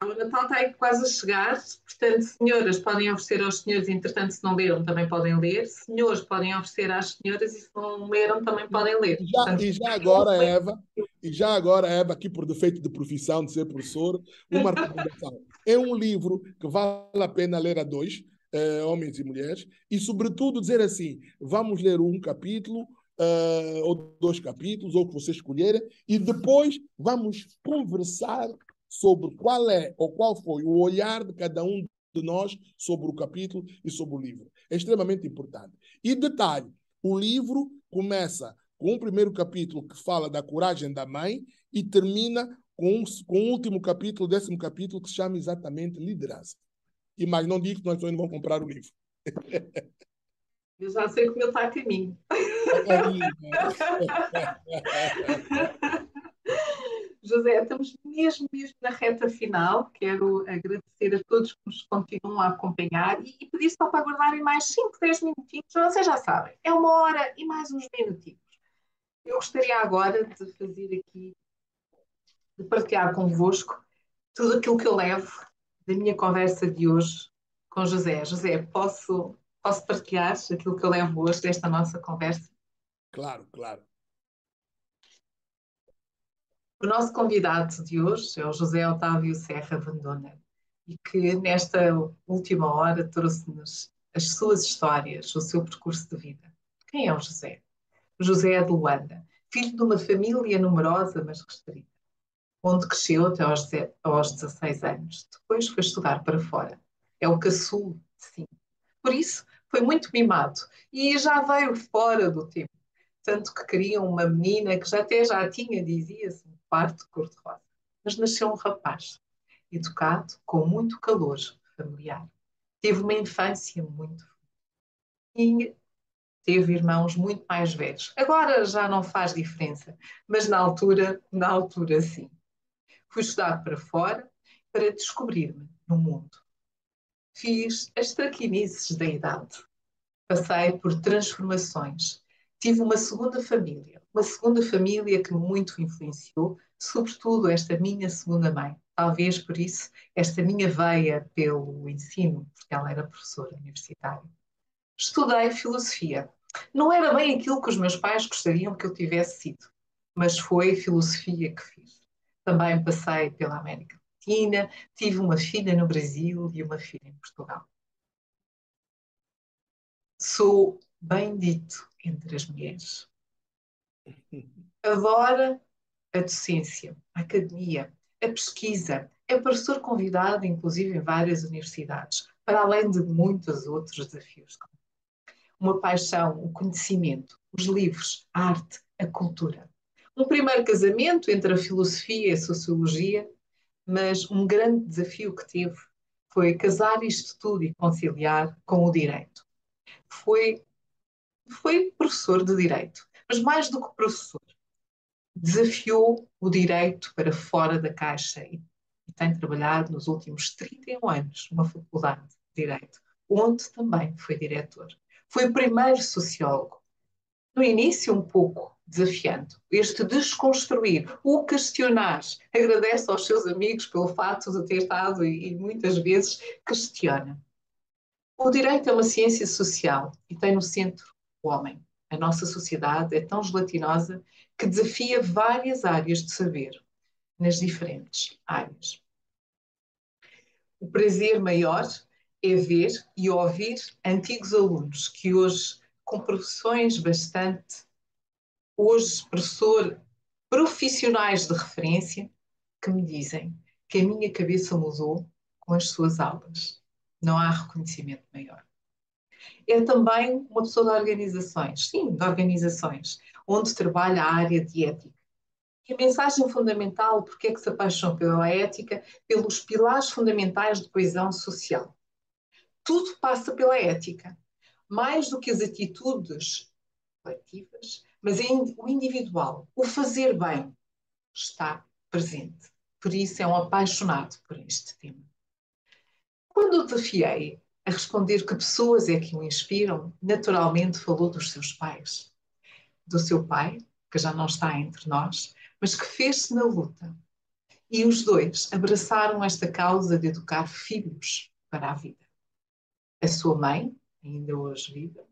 O Natal está aí quase a chegar, portanto, senhoras podem oferecer aos senhores, entretanto, se não leram, também podem ler. Senhores podem oferecer às senhoras e se não leram, também podem ler. Já, portanto, e já agora, Eva, e já agora, Eva, aqui por defeito de profissão, de ser professor, uma recomendação. É um livro que vale a pena ler a dois, eh, homens e mulheres, e sobretudo dizer assim: vamos ler um capítulo, uh, ou dois capítulos, ou o que vocês escolherem, e depois vamos conversar sobre qual é ou qual foi o olhar de cada um de nós sobre o capítulo e sobre o livro. É extremamente importante. E detalhe, o livro começa com o primeiro capítulo que fala da coragem da mãe e termina com, com o último capítulo, o décimo capítulo, que se chama exatamente liderança. E mais não digo que nós não vamos comprar o livro. Eu já sei que o meu está a caminho. José, estamos mesmo, mesmo na reta final. Quero agradecer a todos que nos continuam a acompanhar e, e pedir só para aguardarem mais 5, 10 minutinhos. Vocês já sabem, é uma hora e mais uns minutinhos. Eu gostaria agora de fazer aqui, de partilhar convosco tudo aquilo que eu levo da minha conversa de hoje com José. José, posso, posso partilhar aquilo que eu levo hoje desta nossa conversa? Claro, claro. O nosso convidado de hoje é o José Otávio Serra Vandona e que nesta última hora trouxe-nos as suas histórias, o seu percurso de vida. Quem é o José? José é de Luanda, filho de uma família numerosa, mas restrita, onde cresceu até aos, aos 16 anos. Depois foi estudar para fora. É o caçul, sim. Por isso, foi muito mimado e já veio fora do tempo. Tanto que queriam uma menina que já até já tinha, dizia-se, parte cor-de-rosa. Mas nasceu um rapaz, educado, com muito calor familiar. Teve uma infância muito e teve irmãos muito mais velhos. Agora já não faz diferença, mas na altura, na altura sim. Fui estudar para fora para descobrir-me no mundo. Fiz as traquinices da idade. Passei por transformações. Tive uma segunda família, uma segunda família que muito influenciou, sobretudo esta minha segunda mãe. Talvez por isso esta minha veia pelo ensino, porque ela era professora universitária. Estudei filosofia. Não era bem aquilo que os meus pais gostariam que eu tivesse sido, mas foi filosofia que fiz. Também passei pela América Latina, tive uma filha no Brasil e uma filha em Portugal. Sou bendito entre as mulheres. Adora a docência, a academia, a pesquisa. É professor convidado, inclusive, em várias universidades, para além de muitos outros desafios. Uma paixão, o conhecimento, os livros, a arte, a cultura. Um primeiro casamento entre a filosofia e a sociologia, mas um grande desafio que teve foi casar isto tudo e conciliar com o direito. Foi, foi professor de direito, mas mais do que professor, desafiou o direito para fora da caixa e, e tem trabalhado nos últimos 31 anos numa faculdade de direito, onde também foi diretor. Foi o primeiro sociólogo. No início, um pouco desafiando, este desconstruir, o questionar. Agradece aos seus amigos pelo fato de ter estado e, e muitas vezes questiona. O direito é uma ciência social e tem no centro o homem. A nossa sociedade é tão gelatinosa que desafia várias áreas de saber, nas diferentes áreas. O prazer maior é ver e ouvir antigos alunos que hoje, com profissões bastante, hoje, professor, profissionais de referência, que me dizem que a minha cabeça mudou com as suas aulas. Não há reconhecimento maior é também uma pessoa de organizações, sim, de organizações, onde trabalha a área de ética. E a mensagem fundamental, porque é que se apaixonou pela ética, pelos pilares fundamentais de coesão social. Tudo passa pela ética, mais do que as atitudes coletivas, mas o individual, o fazer bem, está presente. Por isso é um apaixonado por este tema. Quando o desafiei a responder que pessoas é que o inspiram, naturalmente falou dos seus pais. Do seu pai, que já não está entre nós, mas que fez-se na luta. E os dois abraçaram esta causa de educar filhos para a vida. A sua mãe, ainda hoje viva,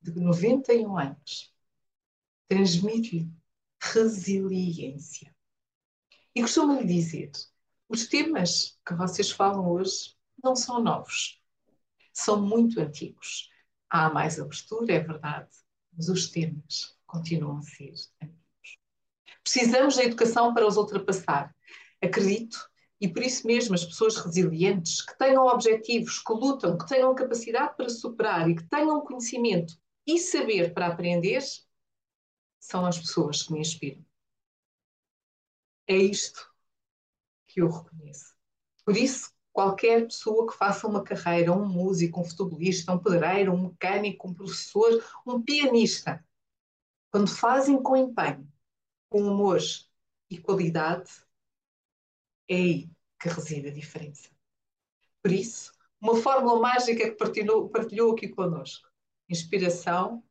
de 91 anos, transmite-lhe resiliência. E costumo-lhe dizer: os temas que vocês falam hoje não são novos são muito antigos. Há mais abertura, é verdade, mas os temas continuam a ser antigos. Precisamos da educação para os ultrapassar. Acredito, e por isso mesmo as pessoas resilientes, que tenham objetivos, que lutam, que tenham capacidade para superar e que tenham conhecimento e saber para aprender, são as pessoas que me inspiram. É isto que eu reconheço. Por isso, qualquer pessoa que faça uma carreira, um músico, um futebolista, um pedreiro, um mecânico, um professor, um pianista, quando fazem com empenho, com humor e qualidade, é aí que reside a diferença. Por isso, uma fórmula mágica que partilhou, partilhou aqui connosco. Inspiração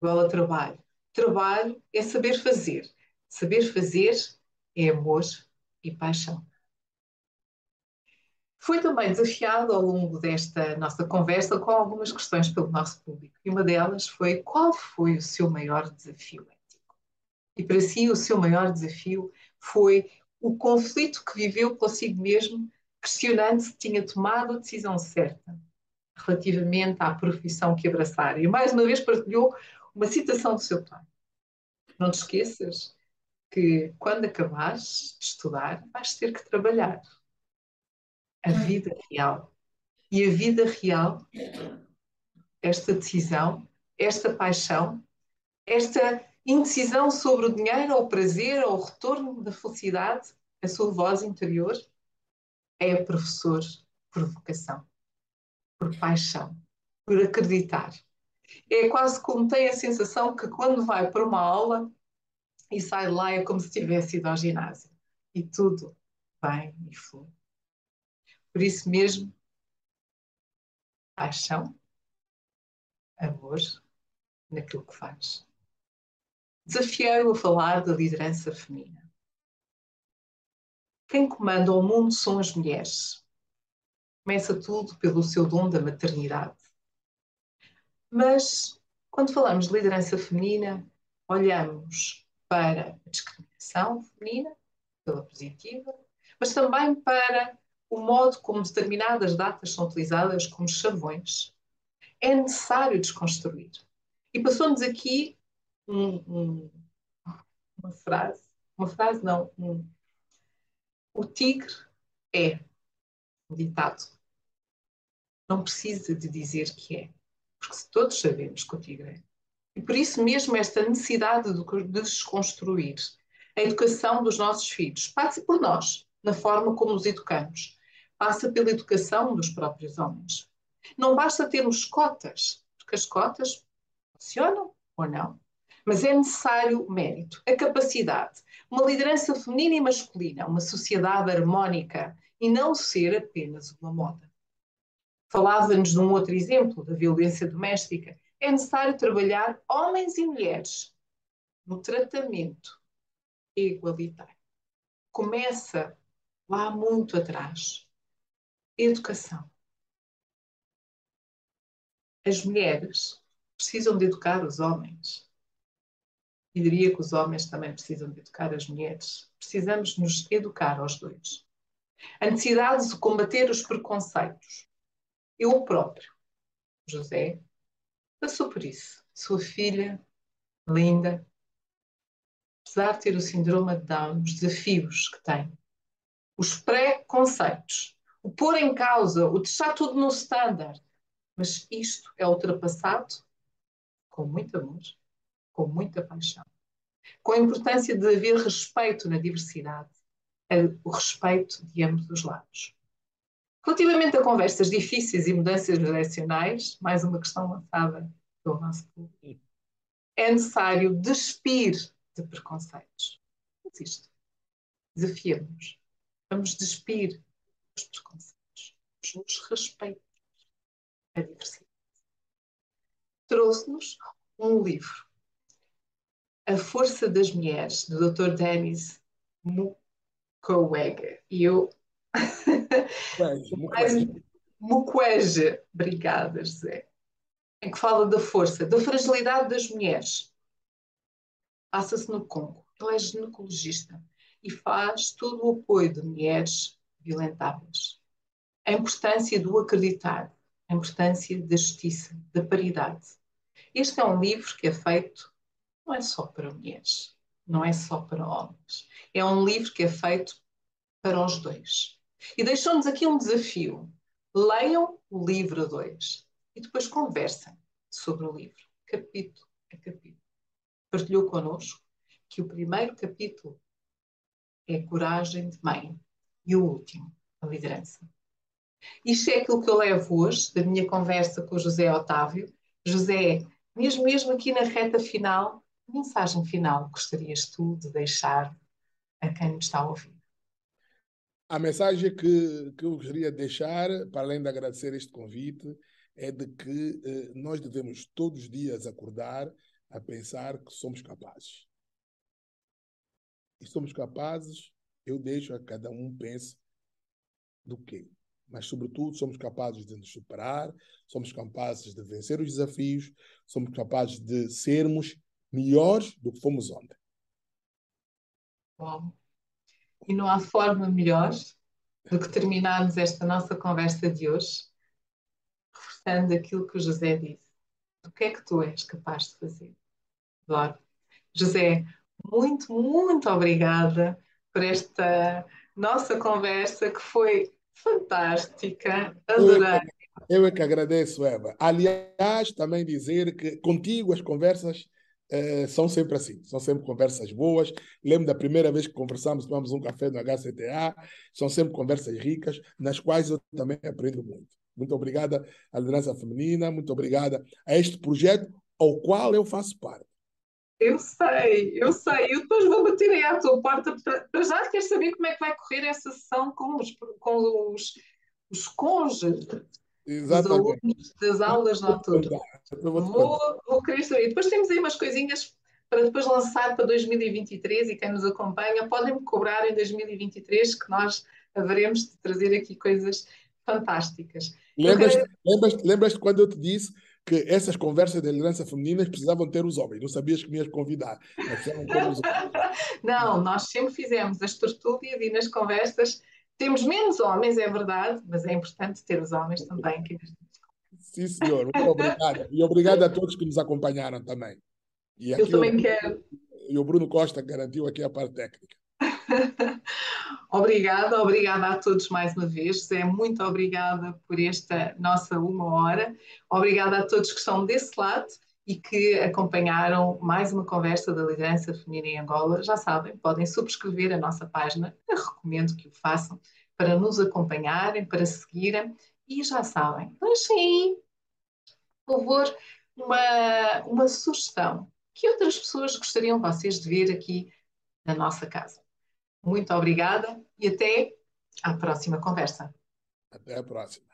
igual a trabalho. Trabalho é saber fazer. Saber fazer é amor e paixão. Foi também desafiado ao longo desta nossa conversa com algumas questões pelo nosso público. E uma delas foi: qual foi o seu maior desafio ético? E para si, o seu maior desafio foi o conflito que viveu consigo mesmo, questionando se tinha tomado a decisão certa relativamente à profissão que abraçar. E mais uma vez partilhou uma citação do seu pai. Não te esqueças que quando acabares de estudar, vais ter que trabalhar a vida real. E a vida real, esta decisão, esta paixão, esta indecisão sobre o dinheiro, ou o prazer, ou o retorno da felicidade, a sua voz interior, é professor por vocação, por paixão, por acreditar. É quase como tem a sensação que quando vai para uma aula e sai de lá é como se tivesse ido ao ginásio. E tudo bem e flui. Por isso mesmo, paixão, amor naquilo que faz. desafiei-o a falar da liderança feminina. Quem comanda o mundo são as mulheres. Começa tudo pelo seu dom da maternidade. Mas, quando falamos de liderança feminina, olhamos para a discriminação feminina, pela positiva, mas também para o modo como determinadas datas são utilizadas como chavões. É necessário desconstruir. E passou-nos aqui um, um, uma frase, uma frase não, um, o tigre é um ditado. Não precisa de dizer que é, porque todos sabemos que o tigre é. E por isso mesmo esta necessidade de desconstruir a educação dos nossos filhos passa por nós, na forma como os educamos. Passa pela educação dos próprios homens. Não basta termos cotas, porque as cotas funcionam ou não, mas é necessário mérito, a capacidade, uma liderança feminina e masculina, uma sociedade harmónica e não ser apenas uma moda. Falava-nos de um outro exemplo, da violência doméstica. É necessário trabalhar homens e mulheres no tratamento igualitário. Começa lá muito atrás. Educação. As mulheres precisam de educar os homens. E diria que os homens também precisam de educar as mulheres. Precisamos nos educar aos dois. A necessidade de combater os preconceitos. Eu próprio, José, passou por isso. Sua filha, linda, apesar de ter o síndrome de Down, os desafios que tem, os pré-conceitos, o pôr em causa, o deixar tudo no standard. Mas isto é ultrapassado com muito amor, com muita paixão, com a importância de haver respeito na diversidade, o respeito de ambos os lados. Relativamente a conversas difíceis e mudanças direcionais, mais uma questão lançada pelo nosso público, é necessário despir de preconceitos. Existe. Desafiamos. Vamos despir preconceitos. Nos respeitar a diversidade. Trouxe-nos um livro, A Força das Mulheres, do Dr. Dennis Mukwege. E eu. Mukwege. Obrigada, José. Em que fala da força, da fragilidade das mulheres. Passa-se no Congo. Ele é ginecologista e faz todo o apoio de mulheres violentadas. A importância do acreditar, a importância da justiça, da paridade. Este é um livro que é feito não é só para mulheres, não é só para homens. É um livro que é feito para os dois. E deixou-nos aqui um desafio. Leiam o livro 2 e depois conversem sobre o livro, capítulo a capítulo. Partilhou connosco que o primeiro capítulo é coragem de mãe. E o último, a liderança. Isto é aquilo que eu levo hoje da minha conversa com o José Otávio. José, mesmo, mesmo aqui na reta final, mensagem final gostarias tu de deixar a quem nos está a ouvir? A mensagem que, que eu gostaria de deixar, para além de agradecer este convite, é de que eh, nós devemos todos os dias acordar a pensar que somos capazes e somos capazes, eu deixo a cada um pense do quê. Mas, sobretudo, somos capazes de nos superar, somos capazes de vencer os desafios, somos capazes de sermos melhores do que fomos ontem. Bom, e não há forma melhor do que terminarmos esta nossa conversa de hoje reforçando aquilo que o José disse. O que é que tu és capaz de fazer? Adoro. José, muito, muito obrigada por esta nossa conversa que foi fantástica. Adorei. Eu é que agradeço, Eva. Aliás, também dizer que contigo as conversas eh, são sempre assim, são sempre conversas boas. Lembro da primeira vez que conversamos, tomamos um café no HCTA, são sempre conversas ricas, nas quais eu também aprendo muito. Muito obrigada à liderança feminina, muito obrigada a este projeto ao qual eu faço parte. Eu sei, eu sei. Eu depois vou bater aí à tua porta. Para já queres saber como é que vai correr essa sessão com os, com os, os cônjuges Exatamente. das aulas noturnas. Vou, vou querer saber. Depois temos aí umas coisinhas para depois lançar para 2023 e quem nos acompanha podem me cobrar em 2023 que nós haveremos de trazer aqui coisas fantásticas. Lembras-te quero... lembras, lembras quando eu te disse que essas conversas de liderança feminina precisavam ter os homens. Não sabias que me ias convidar. Não, nós sempre fizemos as tertúlias e nas conversas temos menos homens, é verdade, mas é importante ter os homens também. Sim, senhor. Muito obrigado. E obrigado a todos que nos acompanharam também. E Eu também o, quero. E o Bruno Costa garantiu aqui a parte técnica. obrigada, obrigada a todos mais uma vez. Zé, muito obrigada por esta nossa uma hora. Obrigada a todos que estão desse lado e que acompanharam mais uma conversa da liderança feminina em Angola. Já sabem, podem subscrever a nossa página. Eu recomendo que o façam para nos acompanharem, para seguirem. E já sabem, deixem por favor, uma, uma sugestão. Que outras pessoas gostariam vocês de ver aqui na nossa casa? Muito obrigada e até à próxima conversa. Até a próxima.